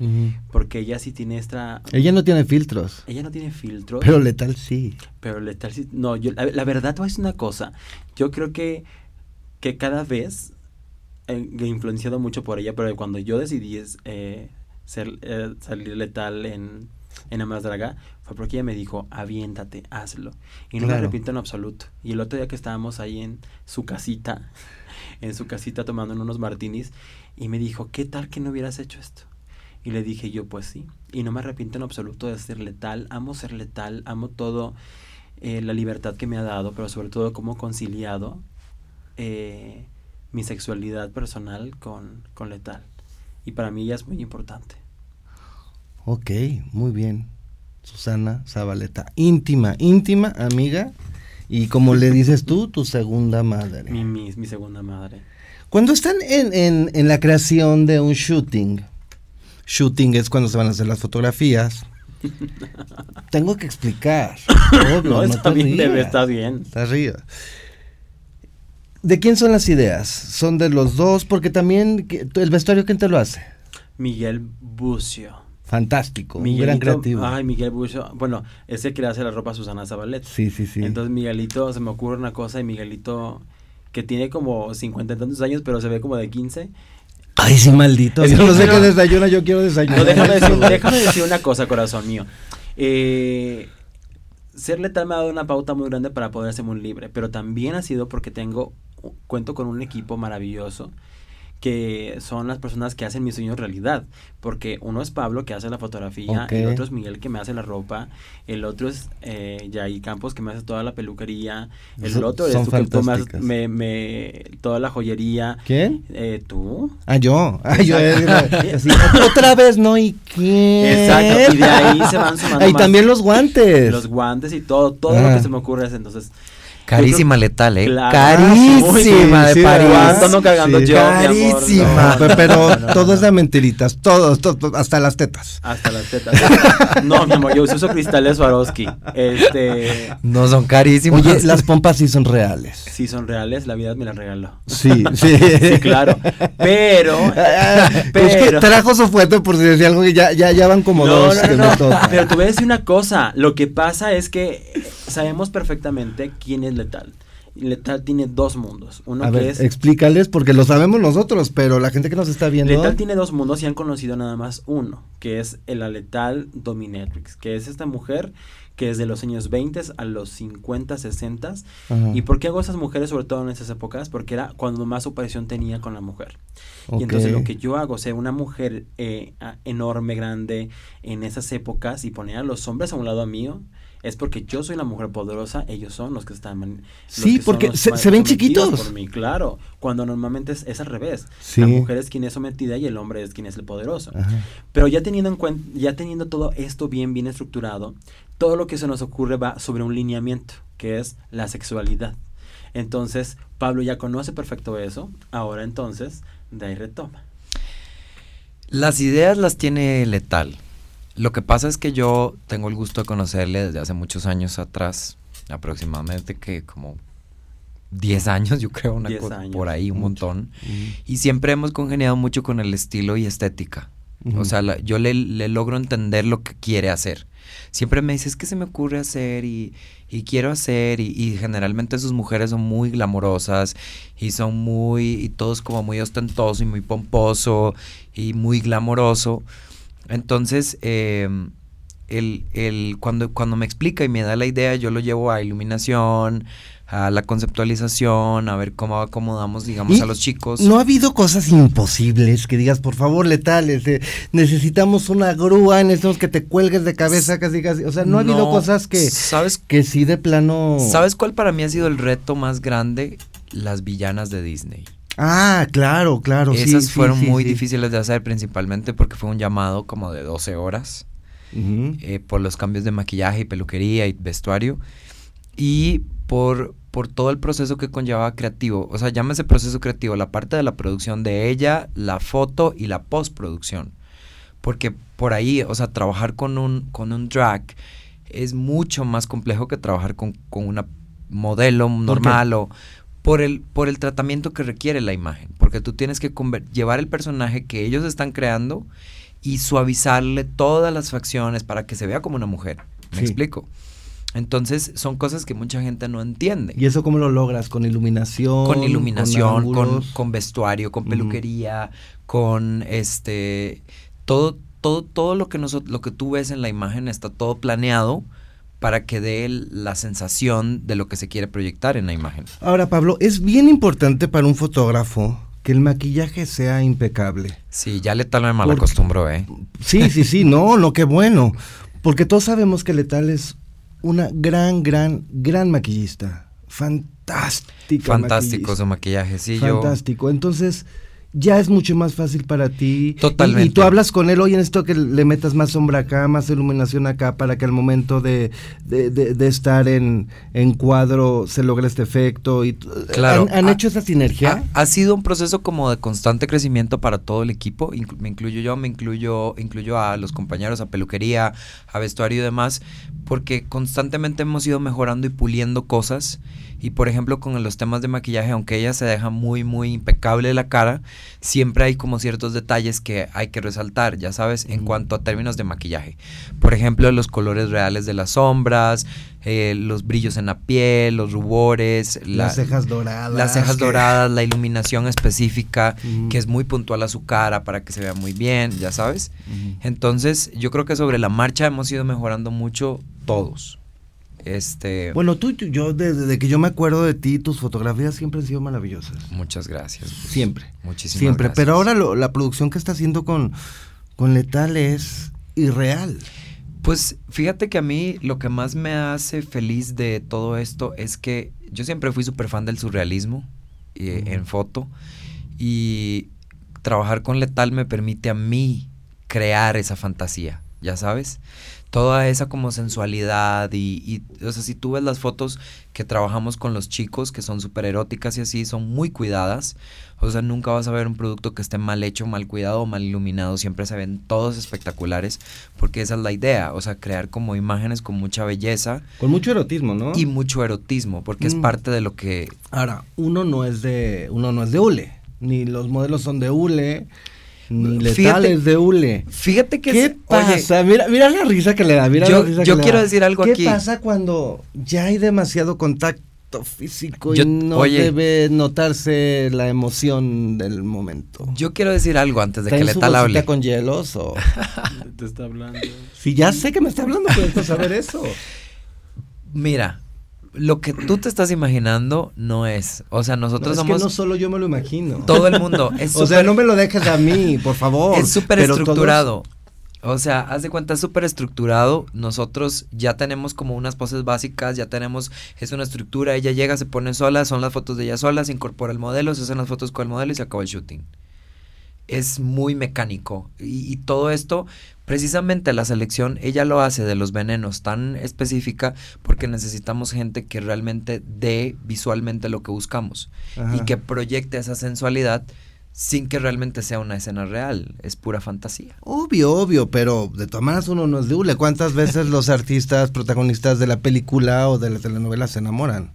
Porque ella sí tiene esta... Ella no tiene filtros. Ella no tiene filtros. Pero letal sí. Pero letal sí. No, yo, la, verdad, te voy a decir una cosa. Yo creo que, que cada vez he influenciado mucho por ella, pero cuando yo decidí eh, ser, eh, salir letal en, en Amas Draga, fue porque ella me dijo, aviéntate, hazlo. Y no me arrepiento en absoluto. Y el otro día que estábamos ahí en su casita, en su casita tomando unos martinis y me dijo, ¿qué tal que no hubieras hecho esto? Y le dije yo, pues sí, y no me arrepiento en absoluto de ser letal, amo ser letal, amo todo, eh, la libertad que me ha dado, pero sobre todo cómo conciliado eh, mi sexualidad personal con, con letal. Y para mí ya es muy importante. Ok, muy bien. Susana Zabaleta, íntima, íntima amiga y como le dices tú, tu segunda madre. Mi, mi, mi segunda madre. Cuando están en, en, la creación de un shooting, shooting es cuando se van a hacer las fotografías. Tengo que explicar. no, está bien, está bien. Está arriba. ¿De quién son las ideas? ¿Son de los dos? Porque también, ¿el vestuario quién te lo hace? Miguel Bucio. Fantástico, un gran creativo. Ay, Miguel Bucho. Bueno, ese que le hace la ropa a Susana Zabaleta. Sí, sí, sí. Entonces Miguelito, se me ocurre una cosa y Miguelito, que tiene como cincuenta y tantos años, pero se ve como de 15. Ay, sí, maldito. yo no sé qué desayuna, yo quiero desayunar. No, déjame decir, déjame decir una cosa, corazón mío. Eh, ser letal me ha dado una pauta muy grande para poder ser muy libre, pero también ha sido porque tengo, cuento con un equipo maravilloso que son las personas que hacen mis sueños realidad. Porque uno es Pablo que hace la fotografía, el otro es Miguel que me hace la ropa, el otro es eh, Yair Campos que me hace toda la peluquería, el otro es tú que tú me, me, toda la joyería. ¿Quién? Eh, tú. Ah, yo. Ah, yo otra vez no, ¿y quién? Exacto, y de ahí se van sumando. Y también los guantes. Los guantes y todo, todo lo que se me ocurre es entonces Carísima letal, ¿eh? Carísima de París. ¿Cuánto cargando yo, Carísima. pero todo es de mentiritas, todo, hasta las tetas. Hasta las tetas. no, mi amor, yo uso cristales Swarovski. Este... No son carísimos. Oye, las pompas sí son reales. Sí son reales, la vida me las regaló. Sí, sí. sí, claro. Pero, pero... Es que trajo su fuente por si decía algo que ya, ya, ya van como dos. No, no. Pero te voy a decir una cosa, lo que pasa es que sabemos perfectamente quién Letal. Letal tiene dos mundos. Uno que es. Explícales, porque lo sabemos nosotros, pero la gente que nos está viendo. Letal tiene dos mundos y han conocido nada más uno, que es el Letal Dominatrix, que es esta mujer que es de los años 20 a los 50, 60. ¿Y por qué hago esas mujeres, sobre todo en esas épocas? Porque era cuando más operación tenía con la mujer. Y entonces lo que yo hago, o sea, una mujer eh, enorme, grande, en esas épocas y poner a los hombres a un lado mío es porque yo soy la mujer poderosa, ellos son los que están... sí, porque se, ven chiquitos. Por mí, claro, cuando normalmente es, al revés. La mujer es quien es sometida y el hombre es quien es el poderoso. Pero ya teniendo en cuenta, ya teniendo todo esto bien, bien estructurado, todo lo que se nos ocurre va sobre un lineamiento, que es la sexualidad. Entonces, Pablo ya conoce perfecto eso, ahora entonces, de ahí retoma. Las ideas las tiene letal. Lo que pasa es que yo tengo el gusto de conocerle desde hace muchos años atrás, aproximadamente que como 10 años, yo creo, una cosa por ahí, un montón. Y siempre hemos congeniado mucho con el estilo y estética. O sea, yo le, logro entender lo que quiere hacer. Siempre me dice, es que se me ocurre hacer y, quiero hacer. Y, y, generalmente sus mujeres son muy glamorosas y son muy, y todo es como muy ostentoso y muy pomposo y muy glamoroso. Entonces, em, el, cuando, cuando me explica y me da la idea, yo lo llevo a iluminación, a la conceptualización, a ver cómo acomodamos, digamos, a los chicos. No ha habido cosas imposibles que digas, por favor, letales, eh, necesitamos una grúa, necesitamos que te cuelgues de cabeza casi casi. O sea, no ha habido cosas que, ¿sabes? que sí de plano. ¿Sabes cuál para mí ha sido el reto más grande? Las villanas de Disney. Ah, claro, claro. Esas fueron muy difíciles de hacer principalmente porque fue un llamado como de 12 horas eh, por los cambios de maquillaje y peluquería y vestuario y por, por todo el proceso que conllevaba creativo. O sea, llámese proceso creativo, la parte de la producción de ella, la foto y la postproducción. Porque por ahí, o sea, trabajar con un, con un drag es mucho más complejo que trabajar con, con una modelo normal o por el, por el tratamiento que requiere la imagen, porque tú tienes que llevar el personaje que ellos están creando y suavizarle todas las facciones para que se vea como una mujer. ¿Me explico? Entonces son cosas que mucha gente no entiende. ¿Y eso cómo lo logras? ¿Con iluminación? Con iluminación, con, con, vestuario, con peluquería, con este todo, todo, todo lo que nosotros, lo que tú ves en la imagen está todo planeado para que dé la sensación de lo que se quiere proyectar en la imagen. Ahora, Pablo, es bien importante para un fotógrafo que el maquillaje sea impecable. Sí, ya Letal me malacostumbro, ¿eh? Sí, sí, sí, no, no, qué bueno. Porque todos sabemos que Letal es una gran, gran, gran maquillista. Fantástica. Fantástico su maquillaje, sí, Fantástico. Entonces, ya es mucho más fácil para ti. Totalmente. Y, tú hablas con él, oye, esto que le metas más sombra acá, más iluminación acá, para que al momento de, de, estar en, en, cuadro se logre este efecto. Y, claro. ¿Han, hecho esa sinergia? Ha, sido un proceso como de constante crecimiento para todo el equipo. me incluyo yo, me incluyo, incluyo a los compañeros, a peluquería, a vestuario y demás, porque constantemente hemos ido mejorando y puliendo cosas y por ejemplo con los temas de maquillaje, aunque ella se deja muy, muy impecable la cara, siempre hay como ciertos detalles que hay que resaltar, ya sabes, en cuanto a términos de maquillaje. Por ejemplo, los colores reales de las sombras, eh, los brillos en la piel, los rubores, las cejas doradas. Las cejas doradas, la iluminación específica, que es muy puntual a su cara para que se vea muy bien, ya sabes. Entonces, yo creo que sobre la marcha hemos ido mejorando mucho todos Este, Bueno, tú, tú- yo desde que yo me acuerdo de ti, tus fotografías siempre han sido maravillosas. muchas gracias. Gus. Siempre. Muchísimas Siempre. gracias. Pero ahora lo- la producción que está haciendo con, con Letal es irreal. Pues fíjate que a mí lo que más me hace feliz de todo esto es que yo siempre fui súper fan del surrealismo eh, en foto y trabajar con Letal me permite a mí crear esa fantasía, ya sabes. Toda esa como sensualidad y, y, o sea, si tú ves las fotos que trabajamos con los chicos, que son súper eróticas y así, son muy cuidadas. O sea, nunca vas a ver un producto que esté mal hecho, mal cuidado o mal iluminado. Siempre se ven todos espectaculares, porque esa es la idea. O sea, crear como imágenes con mucha belleza Con mucho erotismo, ¿no? y mucho erotismo, porque es Mm. parte de lo que Ahora, uno no es de, uno no es de hule. Ni los modelos son de hule, ni Letal Fíjate- de hule. Fíjate que ¿Qué es- oye, pasa? mira, mira la risa que le da, mira Yo- la risa yo que le quiero da. decir algo ¿Qué aquí. pasa cuando ya hay demasiado contacto físico Yo- y no oye. debe notarse la emoción del momento? yo quiero decir algo antes de que ¿Traen su Letal hable. con hielos o...? Te está hablando. Sí, ya sé que me está hablando, pero saber eso. Mira, lo que tú te estás imaginando no es. O sea, No, nosotros es somos que no solo yo me lo imagino. todo el mundo. Es o sea, no me lo dejes a mí, por favor. Es súper todos- estructurado. O sea, haz de cuenta, es súper estructurado. Nosotros ya tenemos como unas poses básicas, ya tenemos, es una estructura, ella llega, se pone sola, son las fotos de ella sola, se incorpora el modelo, se hacen las fotos con el modelo y se acaba el shooting. Es muy mecánico. Y, y todo esto, precisamente la selección, ella lo hace de los venenos tan específica porque necesitamos gente que realmente dé visualmente lo que buscamos Ajá. y que proyecte esa sensualidad sin que realmente sea una escena real, es pura fantasía. Obvio, obvio, pero de todas maneras uno no es de hule. ¿Cuántas veces los artistas protagonistas de la película o de la telenovela se enamoran?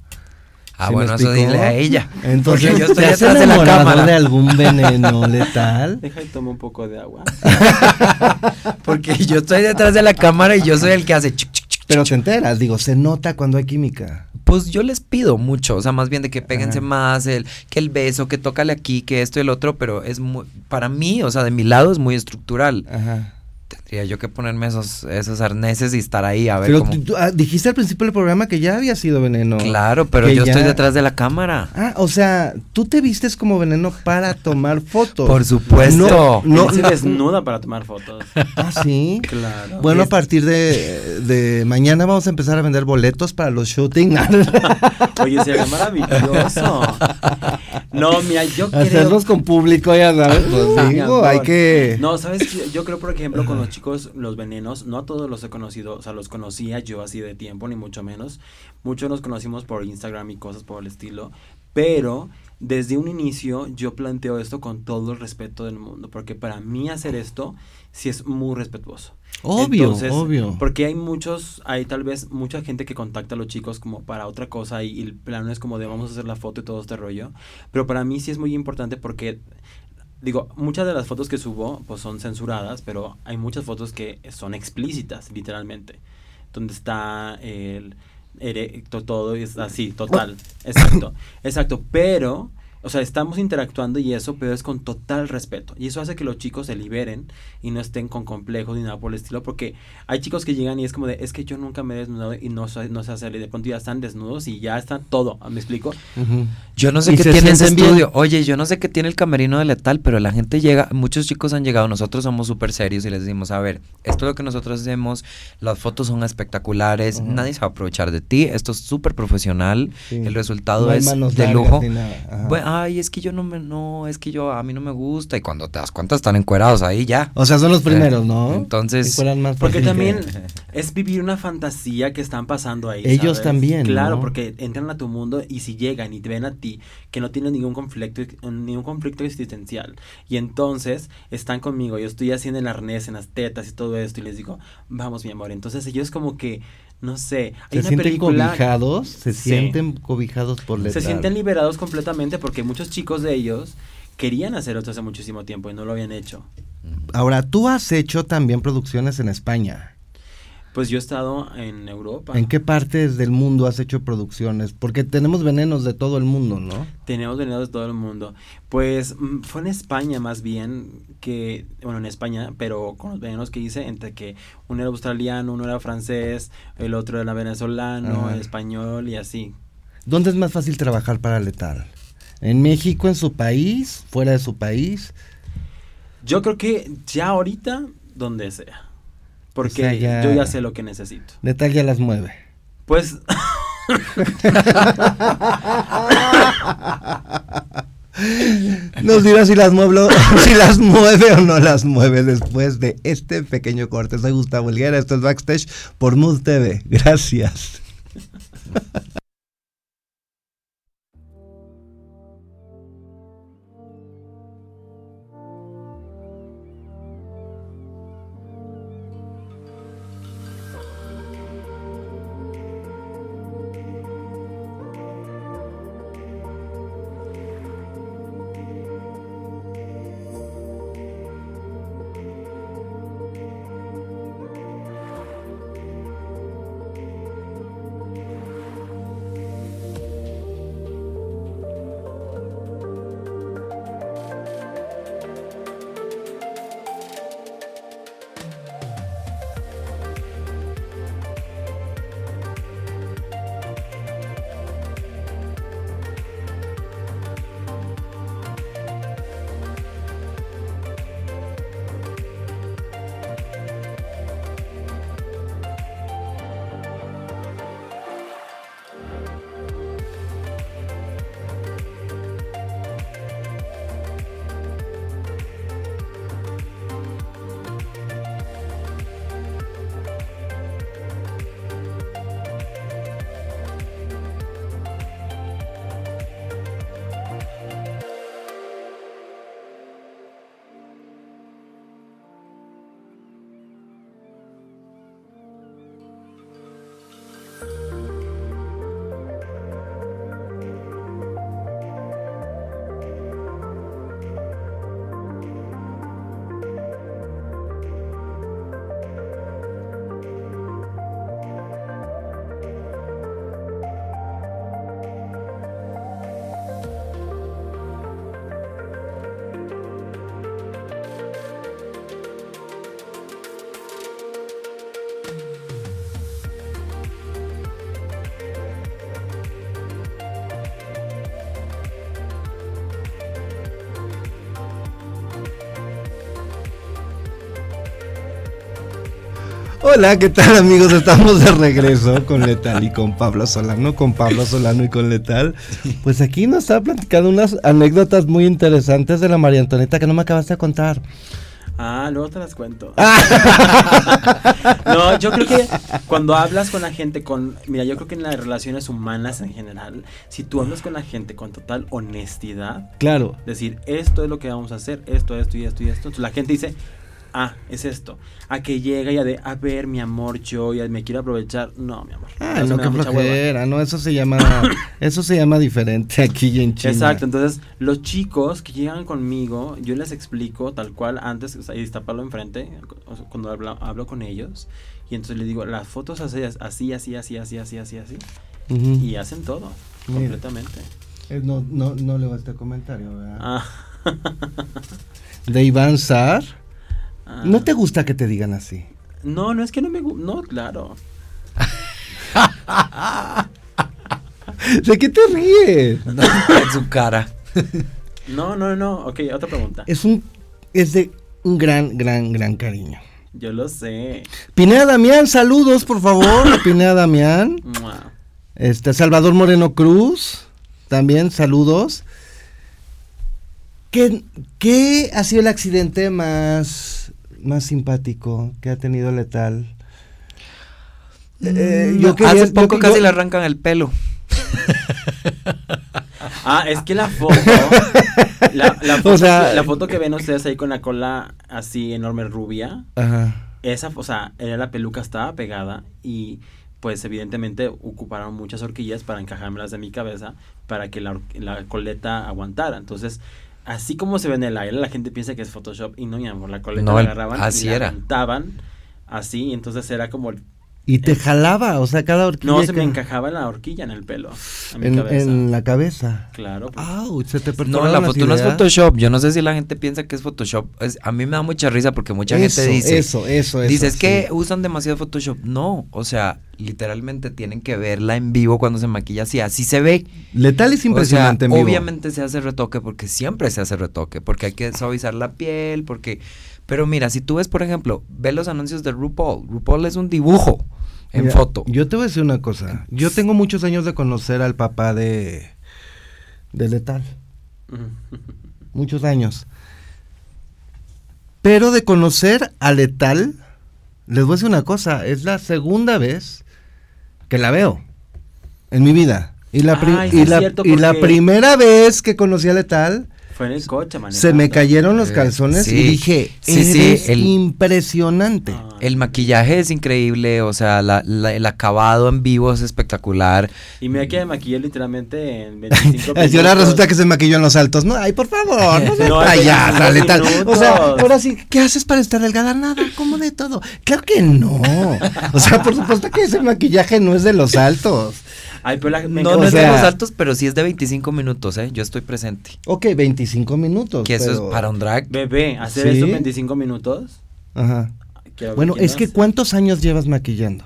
Ah, ¿Sí me bueno, eso dile a ella. Entonces, porque yo estoy ¿te has detrás de la cámara. de algún veneno letal? Deja y toma un poco de agua. Porque yo estoy detrás de la cámara y yo soy el que hace chuc, chuc, chuc, Pero te enteras, digo, se nota cuando hay química. Pues yo les pido mucho, o sea, más bien de que péguense Ajá. más, el, que el beso, que tócale aquí, que esto y el otro, pero es muy, para mí, o sea, de mi lado es muy estructural. Ajá. Tendría yo que ponerme esos, esos arneses y estar ahí a ver Pero cómo. tú- tú, ah, dijiste al principio del programa que ya había sido veneno. Claro, pero yo estoy detrás de la cámara. Ah, o sea, tú te vistes como veneno para tomar fotos. Por supuesto. No, no, se desnuda para tomar fotos. Ah, sí. Claro. Bueno, a partir de, de mañana vamos a empezar a vender boletos para los shooting. Oye, sería maravilloso. No, mira, yo creo... Hacerlos con público, ya sabes. Pues Mi digo, hay que. No, ¿sabes? Yo creo, por ejemplo, con los chicos, los venenos, no a todos los he conocido, o sea, los conocía yo así de tiempo, ni mucho menos. Muchos nos conocimos por Instagram y cosas por el estilo, pero desde un inicio yo planteo esto con todo el respeto del mundo, porque para mí hacer esto sí es muy respetuoso. Obvio, Entonces, obvio. Porque hay muchos, hay tal vez mucha gente que contacta a los chicos como para otra cosa y, y el plano es como de vamos a hacer la foto y todo este rollo. Pero para mí sí es muy importante porque, digo, muchas de las fotos que subo pues son censuradas, pero hay muchas fotos que son explícitas, literalmente. Donde está el erecto todo y es así, total. Exacto, exacto. Pero... O sea, estamos interactuando y eso, pero es con total respeto. Y eso hace que los chicos se liberen y no estén con complejos ni nada por el estilo. Porque hay chicos que llegan y es como de, es que yo nunca me he desnudado y no sé, no sé hacer. Y de pronto ya están desnudos y ya está todo. ¿Me explico? Yo no sé Y qué se tiene ese bien. estudio. Oye, yo no sé qué tiene el camerino de letal, pero la gente llega, muchos chicos han llegado, nosotros somos súper serios y les decimos, a ver, esto es lo que nosotros hacemos, las fotos son espectaculares, nadie se va a aprovechar de ti, esto es súper profesional, Sí. el resultado No es de lujo. Bueno, ay, es que yo no me, no, es que yo, a mí no me gusta, y cuando te das cuenta están encuerados ahí ya. O sea, son los primeros, ¿no? Entonces- más Porque también que- es vivir una fantasía que están pasando ahí. Ellos ¿sabes? también, Claro, ¿no? porque entran a tu mundo y si llegan y te ven a ti que no tienen ningún conflicto, ningún conflicto existencial. Y entonces están conmigo, yo estoy haciendo el arnés en las tetas y todo esto y les digo, vamos mi amor. Entonces ellos como que, no sé, hay Se una sienten película... cobijados, se Sí. sienten cobijados por Se letal. sienten liberados completamente porque muchos chicos de ellos querían hacer esto hace muchísimo tiempo y no lo habían hecho. Ahora, tú has hecho también producciones en España. Pues yo he estado en Europa. ¿En qué partes del mundo has hecho producciones? Porque tenemos venenos de todo el mundo, ¿no? Tenemos venenos de todo el mundo. Pues mm, fue en España más bien que, bueno, en España, pero con los venenos que hice, entre que uno era australiano, uno era francés, el otro era venezolano, Ajá. español y así. ¿Dónde es más fácil trabajar para Letal? ¿En México, en su país, fuera de su país? Yo creo que ya ahorita, donde sea. Porque sea, ya- yo ya sé lo que necesito. Letal ya las mueve. Pues Nos dirá si las, mueve, si las mueve o no las mueve después de este pequeño corte. Soy Gustavo Helguera, esto es Backstage por Mood TV. Gracias. Hola, ¿qué tal amigos? Estamos de regreso con Letal y con Pablo Solano, con Pablo Solano y con Letal. Pues aquí nos estaba platicando unas anécdotas muy interesantes de la María Antonieta que no me acabaste de contar. Ah, luego te las cuento. no, yo creo que cuando hablas con la gente con... Mira, yo creo que en las relaciones humanas en general, si tú hablas con la gente con total honestidad, Claro. decir, esto es lo que vamos a hacer, esto, esto y esto y esto, entonces la gente dice, ah, es esto. A que llega ya de, a ver, mi amor, yo ya me quiero aprovechar. No, mi amor. Ah, no, hueva. flojera, no, eso se llama, eso se llama diferente aquí y en China. Exacto, entonces los chicos que llegan conmigo, yo les explico tal cual antes, o sea, y enfrente, cuando hablo, hablo con ellos, y entonces les digo, las fotos así, así, así, así, así, así, así, así, y hacen todo, Mira. completamente. Eh, no, no, no leo este comentario, ¿verdad? Ah. De Iván Sar. Ah. ¿No te gusta que te digan así? No, no es que no me gusta, no, claro. ¿De qué te ríes? No, en su cara. No, no, no, ok, otra pregunta. Es un, es de un gran, gran, gran cariño. Yo lo sé. Pineda Damián, saludos, por favor. Pineda Damián. Mua. Este, Salvador Moreno Cruz, también saludos. ¿Qué, qué ha sido el accidente más, más simpático que ha tenido Letal? Eh, yo quería- Hace poco yo- casi le arrancan el pelo. Ah, es que la foto, la, la foto, O sea- que, la foto que ven ustedes ahí con la cola así enorme rubia, Ajá. esa, o sea, era la peluca estaba pegada y pues evidentemente ocuparon muchas horquillas para encajármelas de mi cabeza para que la coleta aguantara. Entonces, así como se ve en el aire, la gente piensa que es Photoshop y no, mi amor, la coleta No, la agarraban así y la era. así, y entonces era como Y te jalaba, o sea, cada horquilla. No, se me encajaba la horquilla en el pelo. A mi en, cabeza. en la cabeza. Claro. pues. ¡Au! Se te No, la foto no es ideas. Photoshop. Yo no sé si la gente piensa que es Photoshop. Es- a mí me da mucha risa porque mucha Eso, gente dice. eso, eso, eso, Dice, es que usan demasiado Photoshop. No, o sea, literalmente tienen que verla en vivo cuando se maquilla así. Así se ve. Letal es impresionante O en vivo. obviamente se hace retoque porque siempre se hace retoque, porque hay que suavizar la piel, porque... Pero mira, si tú ves, por ejemplo, ve los anuncios de RuPaul. RuPaul es un dibujo en Mira, foto. Yo te voy a decir una cosa. Yo tengo muchos años de conocer al papá de, de Letal. Muchos años. Pero de conocer a Letal, les voy a decir una cosa. Es la segunda vez que la veo en mi vida. Y la, Ay, y y primera vez que conocí a Letal, Fue en el coche, manejando. se me cayeron los Eh, calzones sí. y dije, Sí, sí, eres el- impresionante. Ah. El maquillaje es increíble, o sea, la- la- el acabado en vivo es espectacular. Y mira que me maquillé literalmente en 25 Ay, y ahora minutos. resulta que se maquilló en los altos. No, ay, por favor, no No, payasa, 25 Letal. O sea, minutos. ahora sí, ¿qué haces para estar delgada? Nada, como de todo. Claro que no. O sea, por supuesto que ese maquillaje no es de los altos. Ay, pero la, me No, no es de los altos, pero sí es de 25 minutos, ¿eh? Yo estoy presente. Ok, 25 minutos. Que eso pero- es para un drag. Bebé, hacer ¿Sí? esto en 25 minutos. Ajá. Bueno, es que. ¿cuántos años llevas maquillando?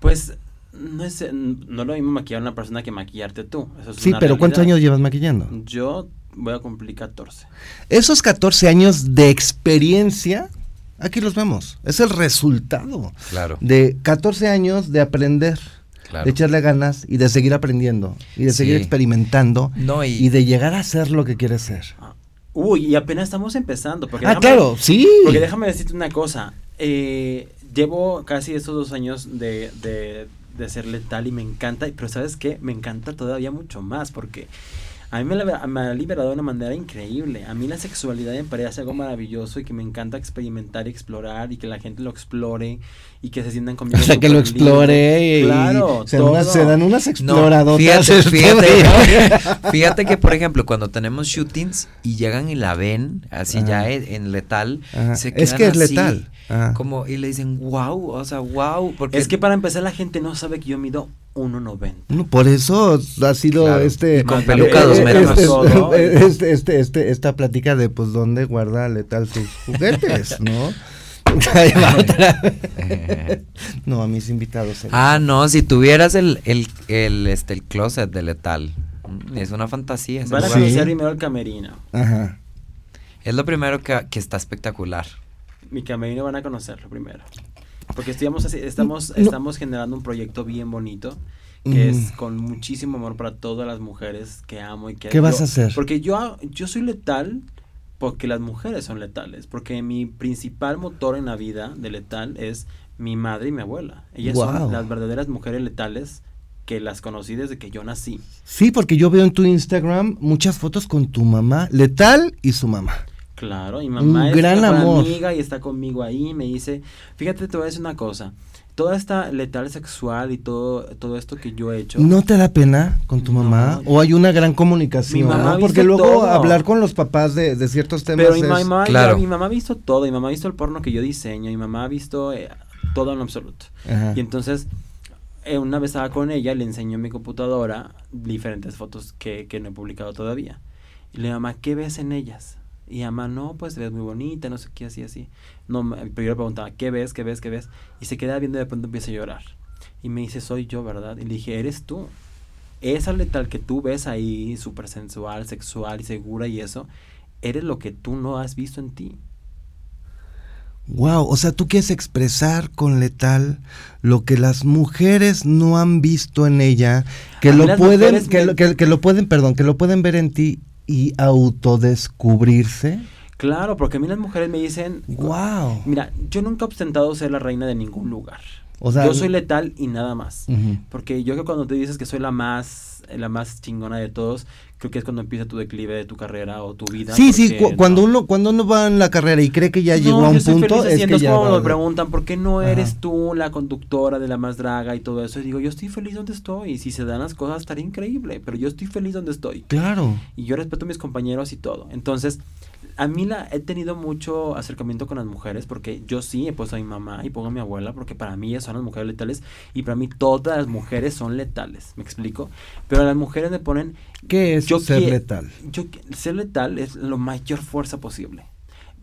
Pues, no es, no lo mismo maquillar a una persona que maquillarte tú. Eso es Sí, una pero ¿cuántos años llevas maquillando? Yo voy a cumplir 14. Esos 14 años de experiencia, aquí los vemos. Es el resultado Claro, de 14 años de aprender. Claro. de echarle ganas y de seguir aprendiendo y de seguir experimentando No, y, y de llegar a ser lo que quieres ser. Uy, y apenas estamos empezando. Porque Ah, déjame- claro, sí. Porque déjame decirte una cosa. eh, llevo casi estos dos años de, de, de ser letal y me encanta. Pero ¿sabes qué? Me encanta todavía mucho más porque a mí me, la- me ha liberado de una manera increíble. A mí la sexualidad me parece algo maravilloso y que me encanta experimentar y explorar y que la gente lo explore y que se sientan conmigo. O sea, que lo explore y Claro, se, dan unas, todo. se dan unas No, exploradoras. fíjate, este, fíjate, fíjate que por ejemplo cuando tenemos shootings y llegan y la ven así Ajá. ya en, en letal, Ajá, se es quedan que es así, letal. Ajá. como y le dicen wow, o sea wow, porque Es que para empezar la gente no sabe que yo mido 1.90. No, por eso ha sido Claro, este y con Eh, peluca eh, dos eh, metros. este, Todo. este, este, este- esta plática de pues dónde guarda letal sus juguetes, ¿no? Otra. no, a mis invitados. Ah, no, si tuvieras el, el, el, este, el closet de letal, mm, es una fantasía. Van a conocer primero el camerino. Ajá. Es lo primero que, que está espectacular. Mi camerino van a conocerlo primero. Porque estamos, estamos, No. estamos generando un proyecto bien bonito que es Mm. con muchísimo amor para todas las mujeres que amo y que ¿Qué vas a hacer? Porque yo, yo soy letal porque las mujeres son letales. Porque mi principal motor en la vida de letal es mi madre y mi abuela. Ellas son las verdaderas mujeres letales que las conocí desde que yo nací. Sí, porque yo veo en tu Instagram muchas fotos con tu mamá, letal y su mamá. Claro, mi mamá Un es gran amor. amiga y está conmigo ahí y me dice, fíjate, te voy a decir una cosa, toda esta letal sexual y todo, todo esto que yo he hecho, ¿No te da pena con tu No. mamá? ¿O hay una gran comunicación? Mi mamá ha Porque luego todo. hablar con los papás de, de ciertos temas pero mi, es- mamá, Claro. mi mamá ha visto todo, mi mamá ha visto el porno que yo diseño, mi mamá ha visto eh, todo en lo absoluto. Ajá. Y entonces, eh, una vez estaba con ella, le enseñó en mi computadora diferentes fotos que, que no he publicado todavía. Y le digo, mamá, ¿qué ves en ellas? Y mamá, no, pues te ves muy bonita, no sé qué, así, así. No, me- pero yo le preguntaba, ¿qué ves, qué ves, qué ves? Y se queda viendo y de pronto empieza a llorar. Y me dice, soy yo, ¿verdad? Y le dije, eres tú. Esa letal que tú ves ahí, súper sensual, sexual y segura y eso, eres lo que tú no has visto en ti. Wow, o sea, tú quieres expresar con letal lo que las mujeres no han visto en ella, que A lo pueden, me- que, que lo pueden, perdón, que lo pueden ver en ti y autodescubrirse. Claro, porque a mí las mujeres me dicen, Wow. Mira, yo nunca he ostentado ser la reina de ningún lugar. O sea, yo soy letal y nada más. Porque yo que cuando te dices que soy la más la más chingona de todos, creo que es cuando empieza tu declive de tu carrera o tu vida. Sí, sí, cu- cuando no- uno cuando uno va en la carrera y cree que ya No, llegó a un punto, feliz es que ya como va- me preguntan, ¿por qué no Ajá. eres tú la conductora de la más draga y todo eso? Y digo, yo estoy feliz donde estoy. Y si se dan las cosas, estaría increíble. Pero yo estoy feliz donde estoy. Claro. Y yo respeto a mis compañeros y todo. Entonces, a mí la, he tenido mucho acercamiento con las mujeres porque yo sí he puesto a mi mamá y pongo a mi abuela porque para mí ellas son las mujeres letales y para mí todas las mujeres son letales, ¿me explico? Pero las mujeres me ponen... ¿Qué es Yo ser letal? Yo, ser letal es lo mayor fuerza posible.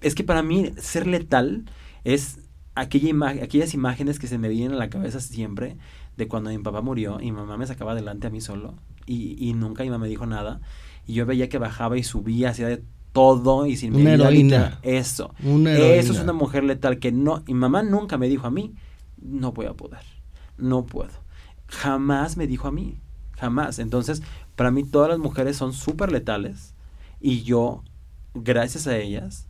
Es que para mí ser letal es aquella ima- aquellas imágenes que se me vienen a la cabeza siempre de cuando mi papá murió y mi mamá me sacaba adelante a mí solo y, y nunca mi mamá me dijo nada y yo veía que bajaba y subía, hacía de todo y sin Una heroína. Eso. Una Eso es heroína. una mujer letal que no, y mamá nunca me dijo a mí, no voy a poder, no puedo. Jamás me dijo a mí, jamás. Entonces, para mí todas las mujeres son súper letales y yo, gracias a ellas,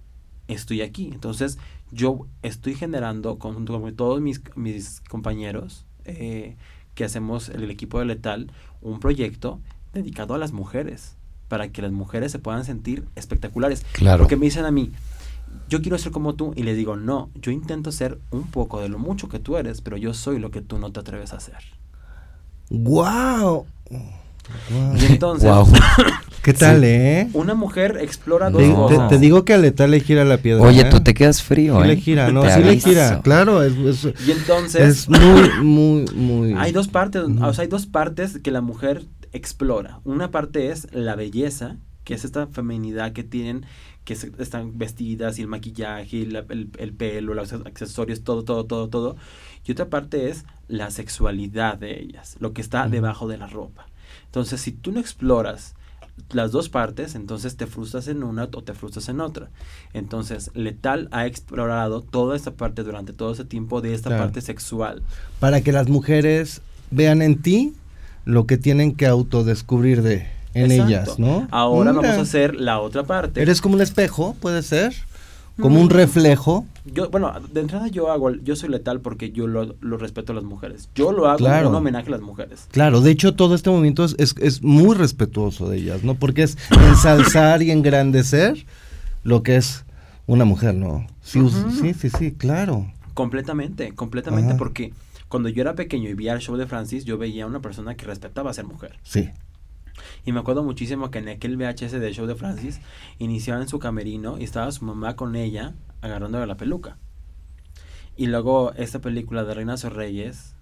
estoy aquí. Entonces, yo estoy generando, junto con todos mis, mis compañeros eh, que hacemos el, equipo de Letal, un proyecto dedicado a las mujeres, para que las mujeres se puedan sentir espectaculares. Claro. Porque me dicen a mí, yo quiero ser como tú, y les digo, no, yo intento ser un poco de lo mucho que tú eres, pero yo soy lo que tú no te atreves a hacer. ¡Guau! Y entonces, Guau. ¿Qué tal, Sí. eh? una mujer explora dos No. cosas. te digo que a letal le gira la piedra. Oye, ¿eh? tú te quedas frío, Sí ¿eh? le gira, no, sí le gira. Claro, es, es, Y entonces, es muy, muy, muy... hay dos partes, o sea, hay dos partes que la mujer explora. Una parte es la belleza, que es esta feminidad que tienen, que se- están vestidas y el maquillaje, y la- el, el pelo, los accesorios, todo, todo, todo, todo. Y otra parte es la sexualidad de ellas, lo que está debajo de la ropa. Entonces, si tú no exploras las dos partes, entonces te frustras en una o te frustras en otra. Entonces, Letal ha explorado toda esta parte durante todo ese tiempo de esta Claro. parte sexual. Para que las mujeres vean en ti lo que tienen que autodescubrir de en Exacto. ellas, ¿no? Ahora Mira, vamos a hacer la otra parte. Eres como un espejo, puede ser. Como un reflejo. Yo, bueno, de entrada yo hago, el- yo soy letal porque yo lo, lo respeto a las mujeres. Yo lo hago Claro. en un homenaje a las mujeres. Claro, de hecho todo este movimiento es, es, es muy respetuoso de ellas, ¿no? Porque es ensalzar y engrandecer lo que es una mujer, ¿no? Sí, sí, sí, sí, claro. Completamente, completamente, Ajá. porque cuando yo era pequeño y veía el show de Francis, yo veía a una persona que respetaba ser mujer. Sí. Y me acuerdo muchísimo que en aquel VHS del show de Francis iniciaba en su camerino y estaba su mamá con ella agarrándole la peluca. Y luego esta película de Reinas o Reyes,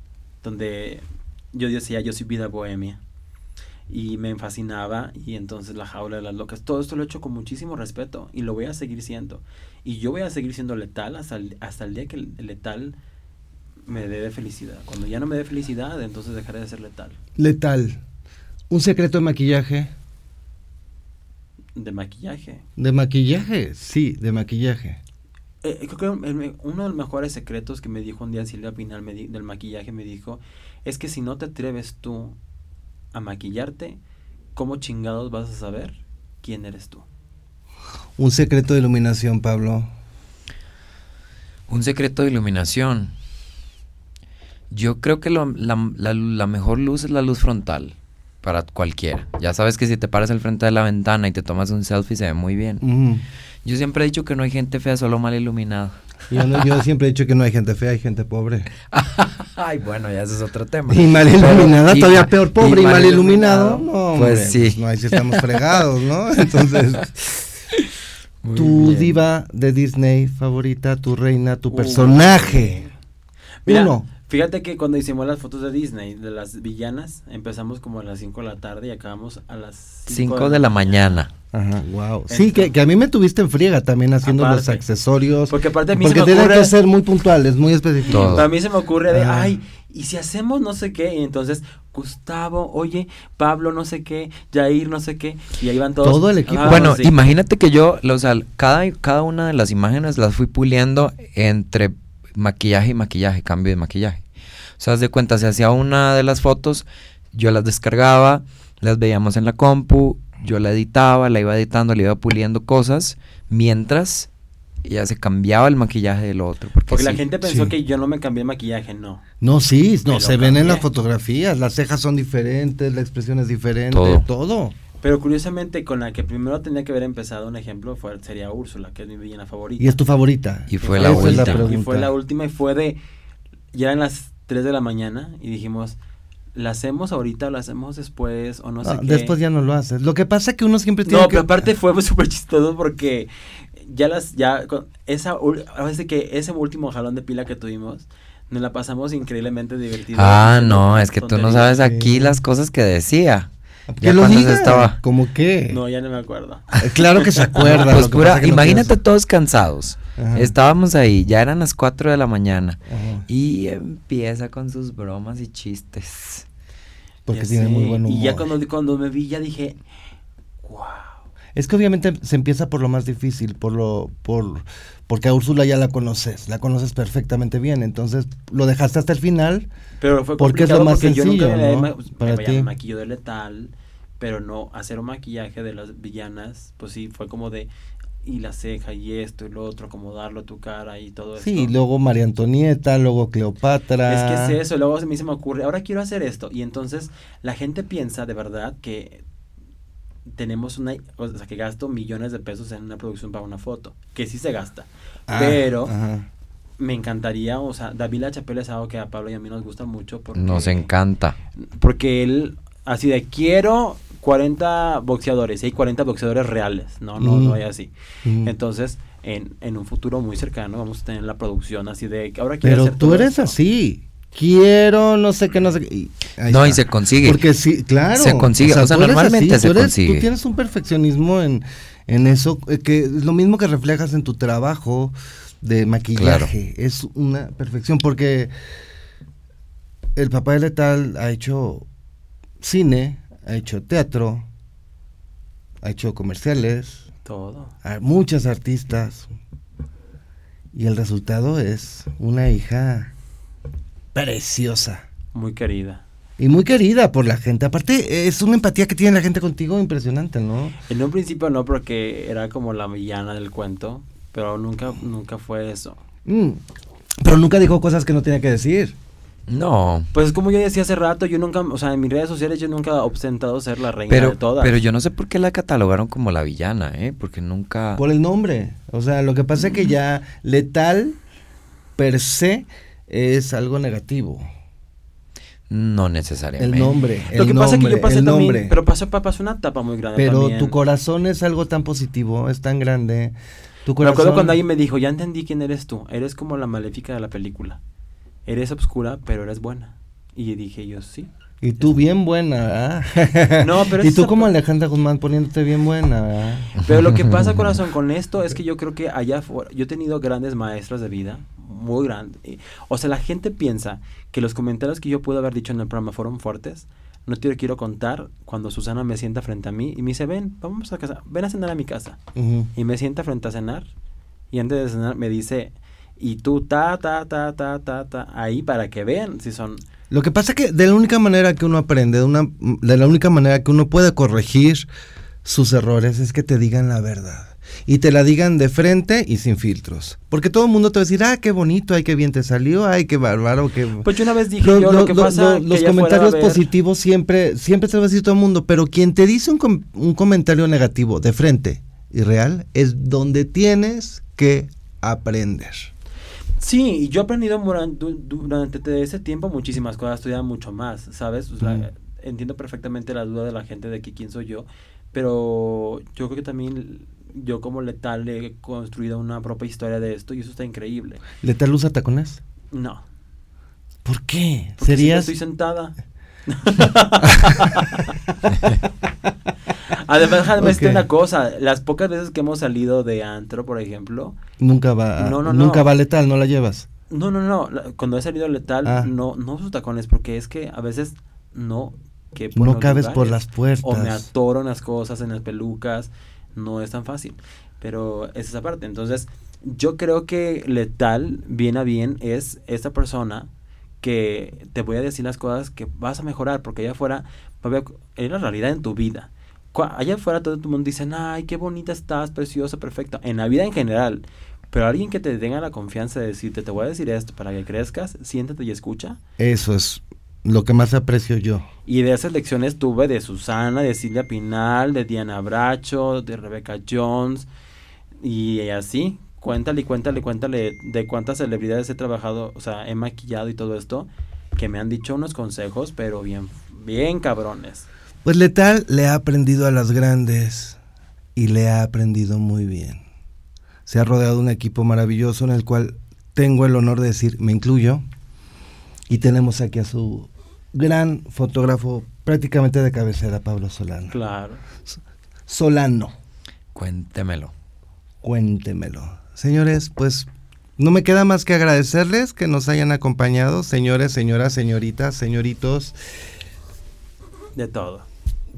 donde yo decía yo soy vida bohemia. Y me fascinaba y entonces la jaula de las locas. Todo esto lo he hecho con muchísimo respeto y lo voy a seguir siendo. Y yo voy a seguir siendo letal hasta el, hasta el día que el letal me dé de felicidad. Cuando ya no me dé felicidad, entonces dejaré de ser letal. Letal. Un secreto de maquillaje. De maquillaje. De maquillaje, sí, de maquillaje. Eh, creo que el uno de los mejores secretos que me dijo un día Silvia Pinal me di- del maquillaje me dijo es que si no te atreves tú a maquillarte, ¿cómo chingados vas a saber quién eres tú? Un secreto de iluminación, Pablo. Un secreto de iluminación. Yo creo que lo- la, la- la mejor luz es la luz frontal para cualquiera. Ya sabes que si te paras al frente de la ventana y te tomas un selfie se ve muy bien. Yo siempre he dicho que no hay gente fea, solo mal iluminada. Yo, no- yo siempre he dicho que no hay gente fea, hay gente pobre. Ay, bueno, ya ese es otro tema. Y mal iluminada, todavía peor, pobre y, mal iluminado. No, hombre, pues sí. no, ahí sí estamos fregados, ¿no? Entonces, Muy tu bien. diva de Disney favorita, tu reina, tu personaje. Mira, Uno. Fíjate que cuando hicimos las fotos de Disney, de las villanas, empezamos como a las 5 de la tarde y acabamos a las 5 de la mañana. Ajá, wow. Sí, que, que a mí me tuviste en friega también haciendo los accesorios. Porque aparte a mí porque se me tienen ocurre... que ser muy puntuales, muy específicos. Todo. Para mí se me ocurre de, Ah. ay, y si hacemos no sé qué, y entonces Gustavo, oye, Pablo no sé qué, Jair no sé qué, y ahí van todos. Todo el equipo. Ah, bueno, sí. imagínate que yo, o sea, cada, cada una de las imágenes las fui puliendo entre maquillaje y maquillaje, cambio de maquillaje. O sea, haz de cuenta, se hacía una de las fotos, yo las descargaba, las veíamos en la compu, yo la editaba, la iba editando, le iba puliendo cosas, mientras ella se cambiaba el maquillaje del otro. Porque, Porque la gente pensó sí. que yo no me cambié el maquillaje, no. No, sí, no, se ven en las fotografías, las cejas son diferentes, la expresión es diferente, Todo. todo. Pero curiosamente, con la que primero tenía que haber empezado un ejemplo fue, sería Úrsula, que es mi villana favorita. Y es tu favorita. Y fue Esa la es última. pregunta. Y fue la última y fue de. Ya eran las 3 de la mañana y dijimos, ¿la hacemos ahorita o la hacemos después? O no sé qué. después ya no lo haces. Lo que pasa es que uno siempre tiene No, que... pero aparte fue súper chistoso porque ya las. ya con esa ahora sí que ese último jalón de pila que tuvimos, nos la pasamos increíblemente divertido. Ah, no, es que tú no sabes aquí Sí. las cosas que decía. Ya lo cuando se diga, estaba- ¿Cómo qué? No, ya no me acuerdo. Eh, Claro que se acuerda. Pues pura, no imagínate todos cansados. Ajá. Estábamos ahí, ya eran las 4 de la mañana. Ajá. Y empieza con sus bromas y chistes. Porque Ya tiene sé, muy buen humor. Y ya cuando, cuando me vi, ya dije, wow. Es que obviamente se empieza por lo más difícil, por lo, por, porque a Úrsula ya la conoces, la conoces perfectamente bien, entonces lo dejaste hasta el final. Pero fue Porque es lo más porque yo nunca sencillo, me, ¿no? Para me ti. maquillo de letal, pero no hacer un maquillaje de las villanas, pues sí, fue como de y la ceja y esto y lo otro, acomodarlo a tu cara y todo Sí, esto. luego María Antonieta, luego Cleopatra. Es que es eso, luego a mí se me ocurre, ahora quiero hacer esto. Y entonces la gente piensa de verdad que tenemos una, o sea, que gasto millones de pesos en una producción para una foto, que sí se gasta. Ah, pero ajá. me encantaría, o sea, David La Chapelle es algo que a Pablo y a mí nos gusta mucho porque, Nos encanta. porque él, así de, quiero 40 boxeadores, y hay 40 boxeadores reales, no, no, Mm. no hay así. Mm. Entonces, en, en un futuro muy cercano vamos a tener la producción así de, ahora quiero Pero hacer tú todo eres esto. así. Quiero, no sé qué, no sé qué. y No, y se consigue. Porque sí, claro. Se consigue, o sea, tú eres normalmente así, se tú eres- consigue. Tú tienes un perfeccionismo en, en eso, eh, que es lo mismo que reflejas en tu trabajo de maquillaje. Es una perfección, porque el papá de Letal ha hecho cine, ha hecho teatro, ha hecho comerciales, Todo. a muchas artistas. Y el resultado es una hija preciosa. Muy querida. Y muy querida por la gente. Aparte, es una empatía que tiene la gente contigo impresionante, ¿no? En un principio no, porque era como la villana del cuento, pero nunca, nunca fue eso. Mm. Pero nunca dijo cosas que no tenía que decir. No. Pues es como yo decía hace rato, yo nunca, o sea, en mis redes sociales yo nunca he ostentado ser la reina Pero, de todas. pero yo no sé por qué la catalogaron como la villana, ¿eh? Porque nunca... Por el nombre. O sea, lo que pasa es que ya letal per se es algo negativo. No El necesariamente. nombre. Lo el que pasa es que yo pasé el también, nombre. pero pasó, pa- pasó una etapa muy grande Pero también. tu corazón es algo tan positivo, es tan grande. Tu Me corazón. acuerdo cuando alguien me dijo, ya entendí quién eres tú, eres como la maléfica de la película. Eres obscura, pero eres buena. Y dije yo, sí. Y tú bien buena. No, pero Y tú como Alejandra Guzmán poniéndote bien buena, ¿ah? Pero lo que pasa, corazón, con esto es que yo creo que allá afuera, yo he tenido grandes maestros de vida, muy grandes. O sea, la gente piensa que los comentarios que yo pude haber dicho en el programa fueron fuertes. No te lo quiero contar cuando Susana me sienta frente a mí y me dice, ven, vamos a casa, ven a cenar a mi casa. Y me sienta frente a cenar y antes de cenar me dice, y tú ta, ta, ta, ta, ta, ta, ahí para que vean si son... Lo que pasa es que de la única manera que uno aprende, de, una, de la única manera que uno puede corregir sus errores es que te digan la verdad. Y te la digan de frente y sin filtros. Porque todo el mundo te va a decir, ah, qué bonito, ay, qué bien te salió, ay, qué bárbaro, qué... Pues yo una vez dije Lo- yo, lo- lo que lo- pasa... lo- que los comentarios positivos siempre, siempre te lo va a decir todo el mundo, pero quien te dice un, com- un comentario negativo de frente y real es donde tienes que aprender. Sí, y yo he aprendido durante ese tiempo muchísimas cosas, he estudiado mucho más, ¿sabes? O sea, Mm. Entiendo perfectamente la duda de la gente de que quién soy yo, pero yo creo que también yo como letal he construido una propia historia de esto y eso está increíble. ¿Letal usa tacones? No, ¿Por qué? porque ¿Serías...? estoy sentada. Además, déjame decirte Ok. una cosa, las pocas veces que hemos salido de antro, por ejemplo, Nunca va, No, no, nunca no. va letal, no la llevas. No, no, no. Cuando he salido letal, Ah. no, no uso tacones porque es que a veces no que No cabes por las puertas. O me atoro en las cosas, en las pelucas. No es tan fácil. Pero es esa parte. Entonces, yo creo que letal, bien a bien, es esta persona que te voy a decir las cosas que vas a mejorar porque allá afuera es la realidad en tu vida. Allá afuera todo el mundo dice, ay, qué bonita estás, preciosa, perfecta. En la vida en general. Pero alguien que te tenga la confianza de decirte, te voy a decir esto para que crezcas, siéntate y escucha. Eso es lo que más aprecio yo. Y de esas lecciones tuve de Susana, de Silvia Pinal, de Diana Bracho, de Rebecca Jones y así. Cuéntale y cuéntale, cuéntale de cuántas celebridades he trabajado, o sea, he maquillado y todo esto, que me han dicho unos consejos, pero bien, bien cabrones. Pues Letal le ha aprendido a las grandes y le ha aprendido muy bien. Se ha rodeado de un equipo maravilloso en el cual tengo el honor de decir, me incluyo, y tenemos aquí a su gran fotógrafo prácticamente de cabecera, Pablo Solano. Claro. Solano. Cuéntemelo. Cuéntemelo. Señores, pues no me queda más que agradecerles que nos hayan acompañado, señores, señoras, señoritas, señoritos. De todo.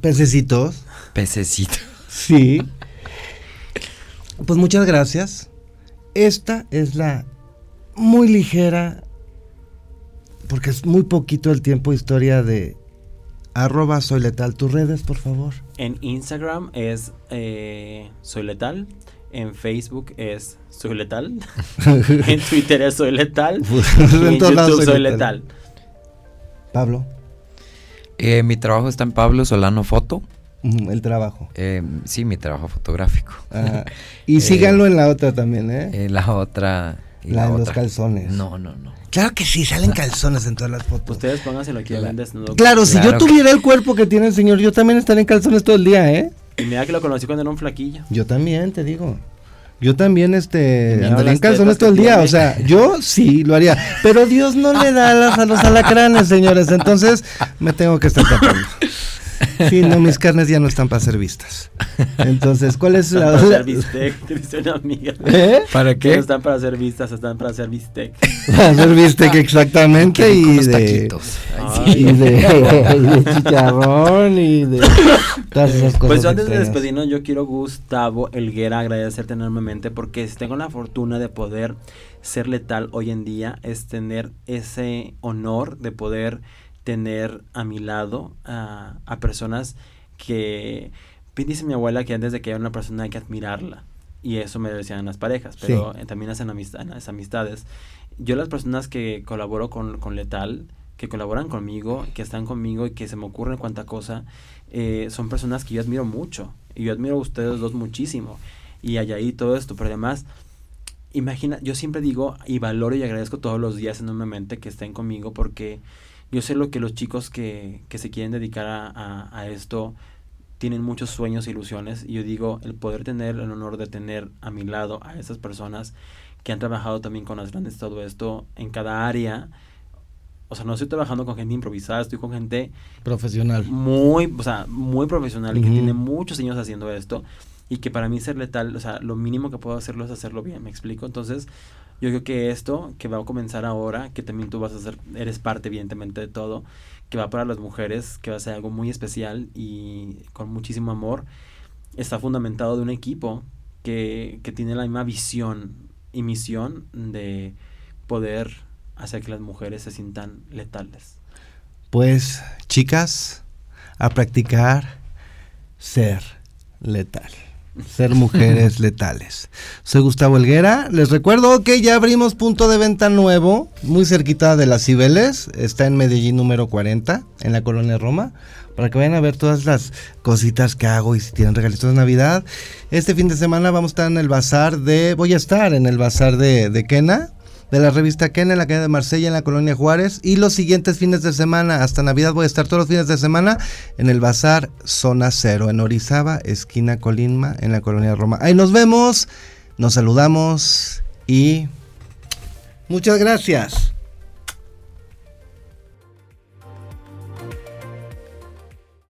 Pececitos. Pececito. Sí. Pues muchas gracias. Esta es la muy ligera, porque es muy poquito el tiempo, historia de arroba soy letal. Tus redes, por favor. En Instagram es eh, soy letal. En Facebook es soy letal. en Twitter es soy letal. Pues, y en en YouTube soy letal. Pablo, Eh, mi trabajo está en Pablo Solano Foto. ujú, el trabajo. Eh, sí, mi trabajo fotográfico. Ajá. Y Eh, síganlo en la otra también, ¿eh? Eh, la otra. y La de los otra. calzones. No, no, no. Claro que sí, salen calzones en todas las fotos. Ustedes pónganse lo que ven desnudo. Claro, si yo Claro que- tuviera el cuerpo que tiene el señor, yo también estaría en calzones todo el día, ¿eh? Y mira que lo conocí cuando era un flaquillo. Yo también, te digo. Yo también, este, andaría en calzones todo el día. O sea, yo sí lo haría. Pero Dios no le da alas a los alacranes, señores. Entonces, me tengo que estar tapando. Sí, no, mis carnes ya no están para ser vistas. Entonces, ¿cuál es la. para hacer bistec, dice una amiga. ¿Eh? ¿Para Que no qué? están para ser vistas, están para hacer bistec. Para hacer bistec, exactamente. Qué Y de. Ay. Y de, y de chicharrón y de todas esas cosas. Pues yo antes de despedirnos, yo quiero, Gustavo Elguera, agradecerte enormemente porque si tengo la fortuna de poder ser letal hoy en día, es tener ese honor de poder tener a mi lado a, a personas que, dice mi abuela que antes de que haya una persona hay que admirarla. Y eso me decían las parejas, pero eh, también hacen amistad, las amistades. Yo las personas que colaboro con, con Letal, que colaboran conmigo, que están conmigo y que se me ocurren cuanta cosa, eh, son personas que yo admiro mucho. Y yo admiro a ustedes dos muchísimo. Y allá y todo esto, pero además, imagina, yo siempre digo y valoro y agradezco todos los días enormemente que estén conmigo porque yo sé lo que los chicos que, que se quieren dedicar a, a- a esto tienen muchos sueños e ilusiones. Y yo digo, el poder tener el honor de tener a mi lado a esas personas que han trabajado también con las grandes todo esto en cada área. O sea, no estoy trabajando con gente improvisada, estoy con gente Profesional. muy, o sea, muy profesional y que Ujú. tiene muchos años haciendo esto y que para mí ser letal, o sea, lo mínimo que puedo hacerlo es hacerlo bien, ¿me explico? Entonces, yo creo que esto que va a comenzar ahora, que también tú vas a ser, eres parte evidentemente de todo, que va para las mujeres, que va a ser algo muy especial y con muchísimo amor, está fundamentado de un equipo que, que tiene la misma visión y misión de poder hacer que las mujeres se sientan letales. Pues, chicas, a practicar ser letal. Ser mujeres letales. Soy Gustavo Helguera. Les recuerdo que ya abrimos punto de venta nuevo, muy cerquita de las Cibeles. Está en Medellín número 40, en la colonia Roma. Para que vayan a ver todas las cositas que hago y si tienen regalitos de Navidad. Este fin de semana vamos a estar en el bazar de. Voy a estar en el bazar de, de Kena de la revista Ken en la calle de Marsella en la colonia Juárez y los siguientes fines de semana hasta Navidad voy a estar todos los fines de semana en el bazar Zona Cero en Orizaba, esquina Colima en la colonia Roma. Ahí nos vemos, nos saludamos y muchas gracias.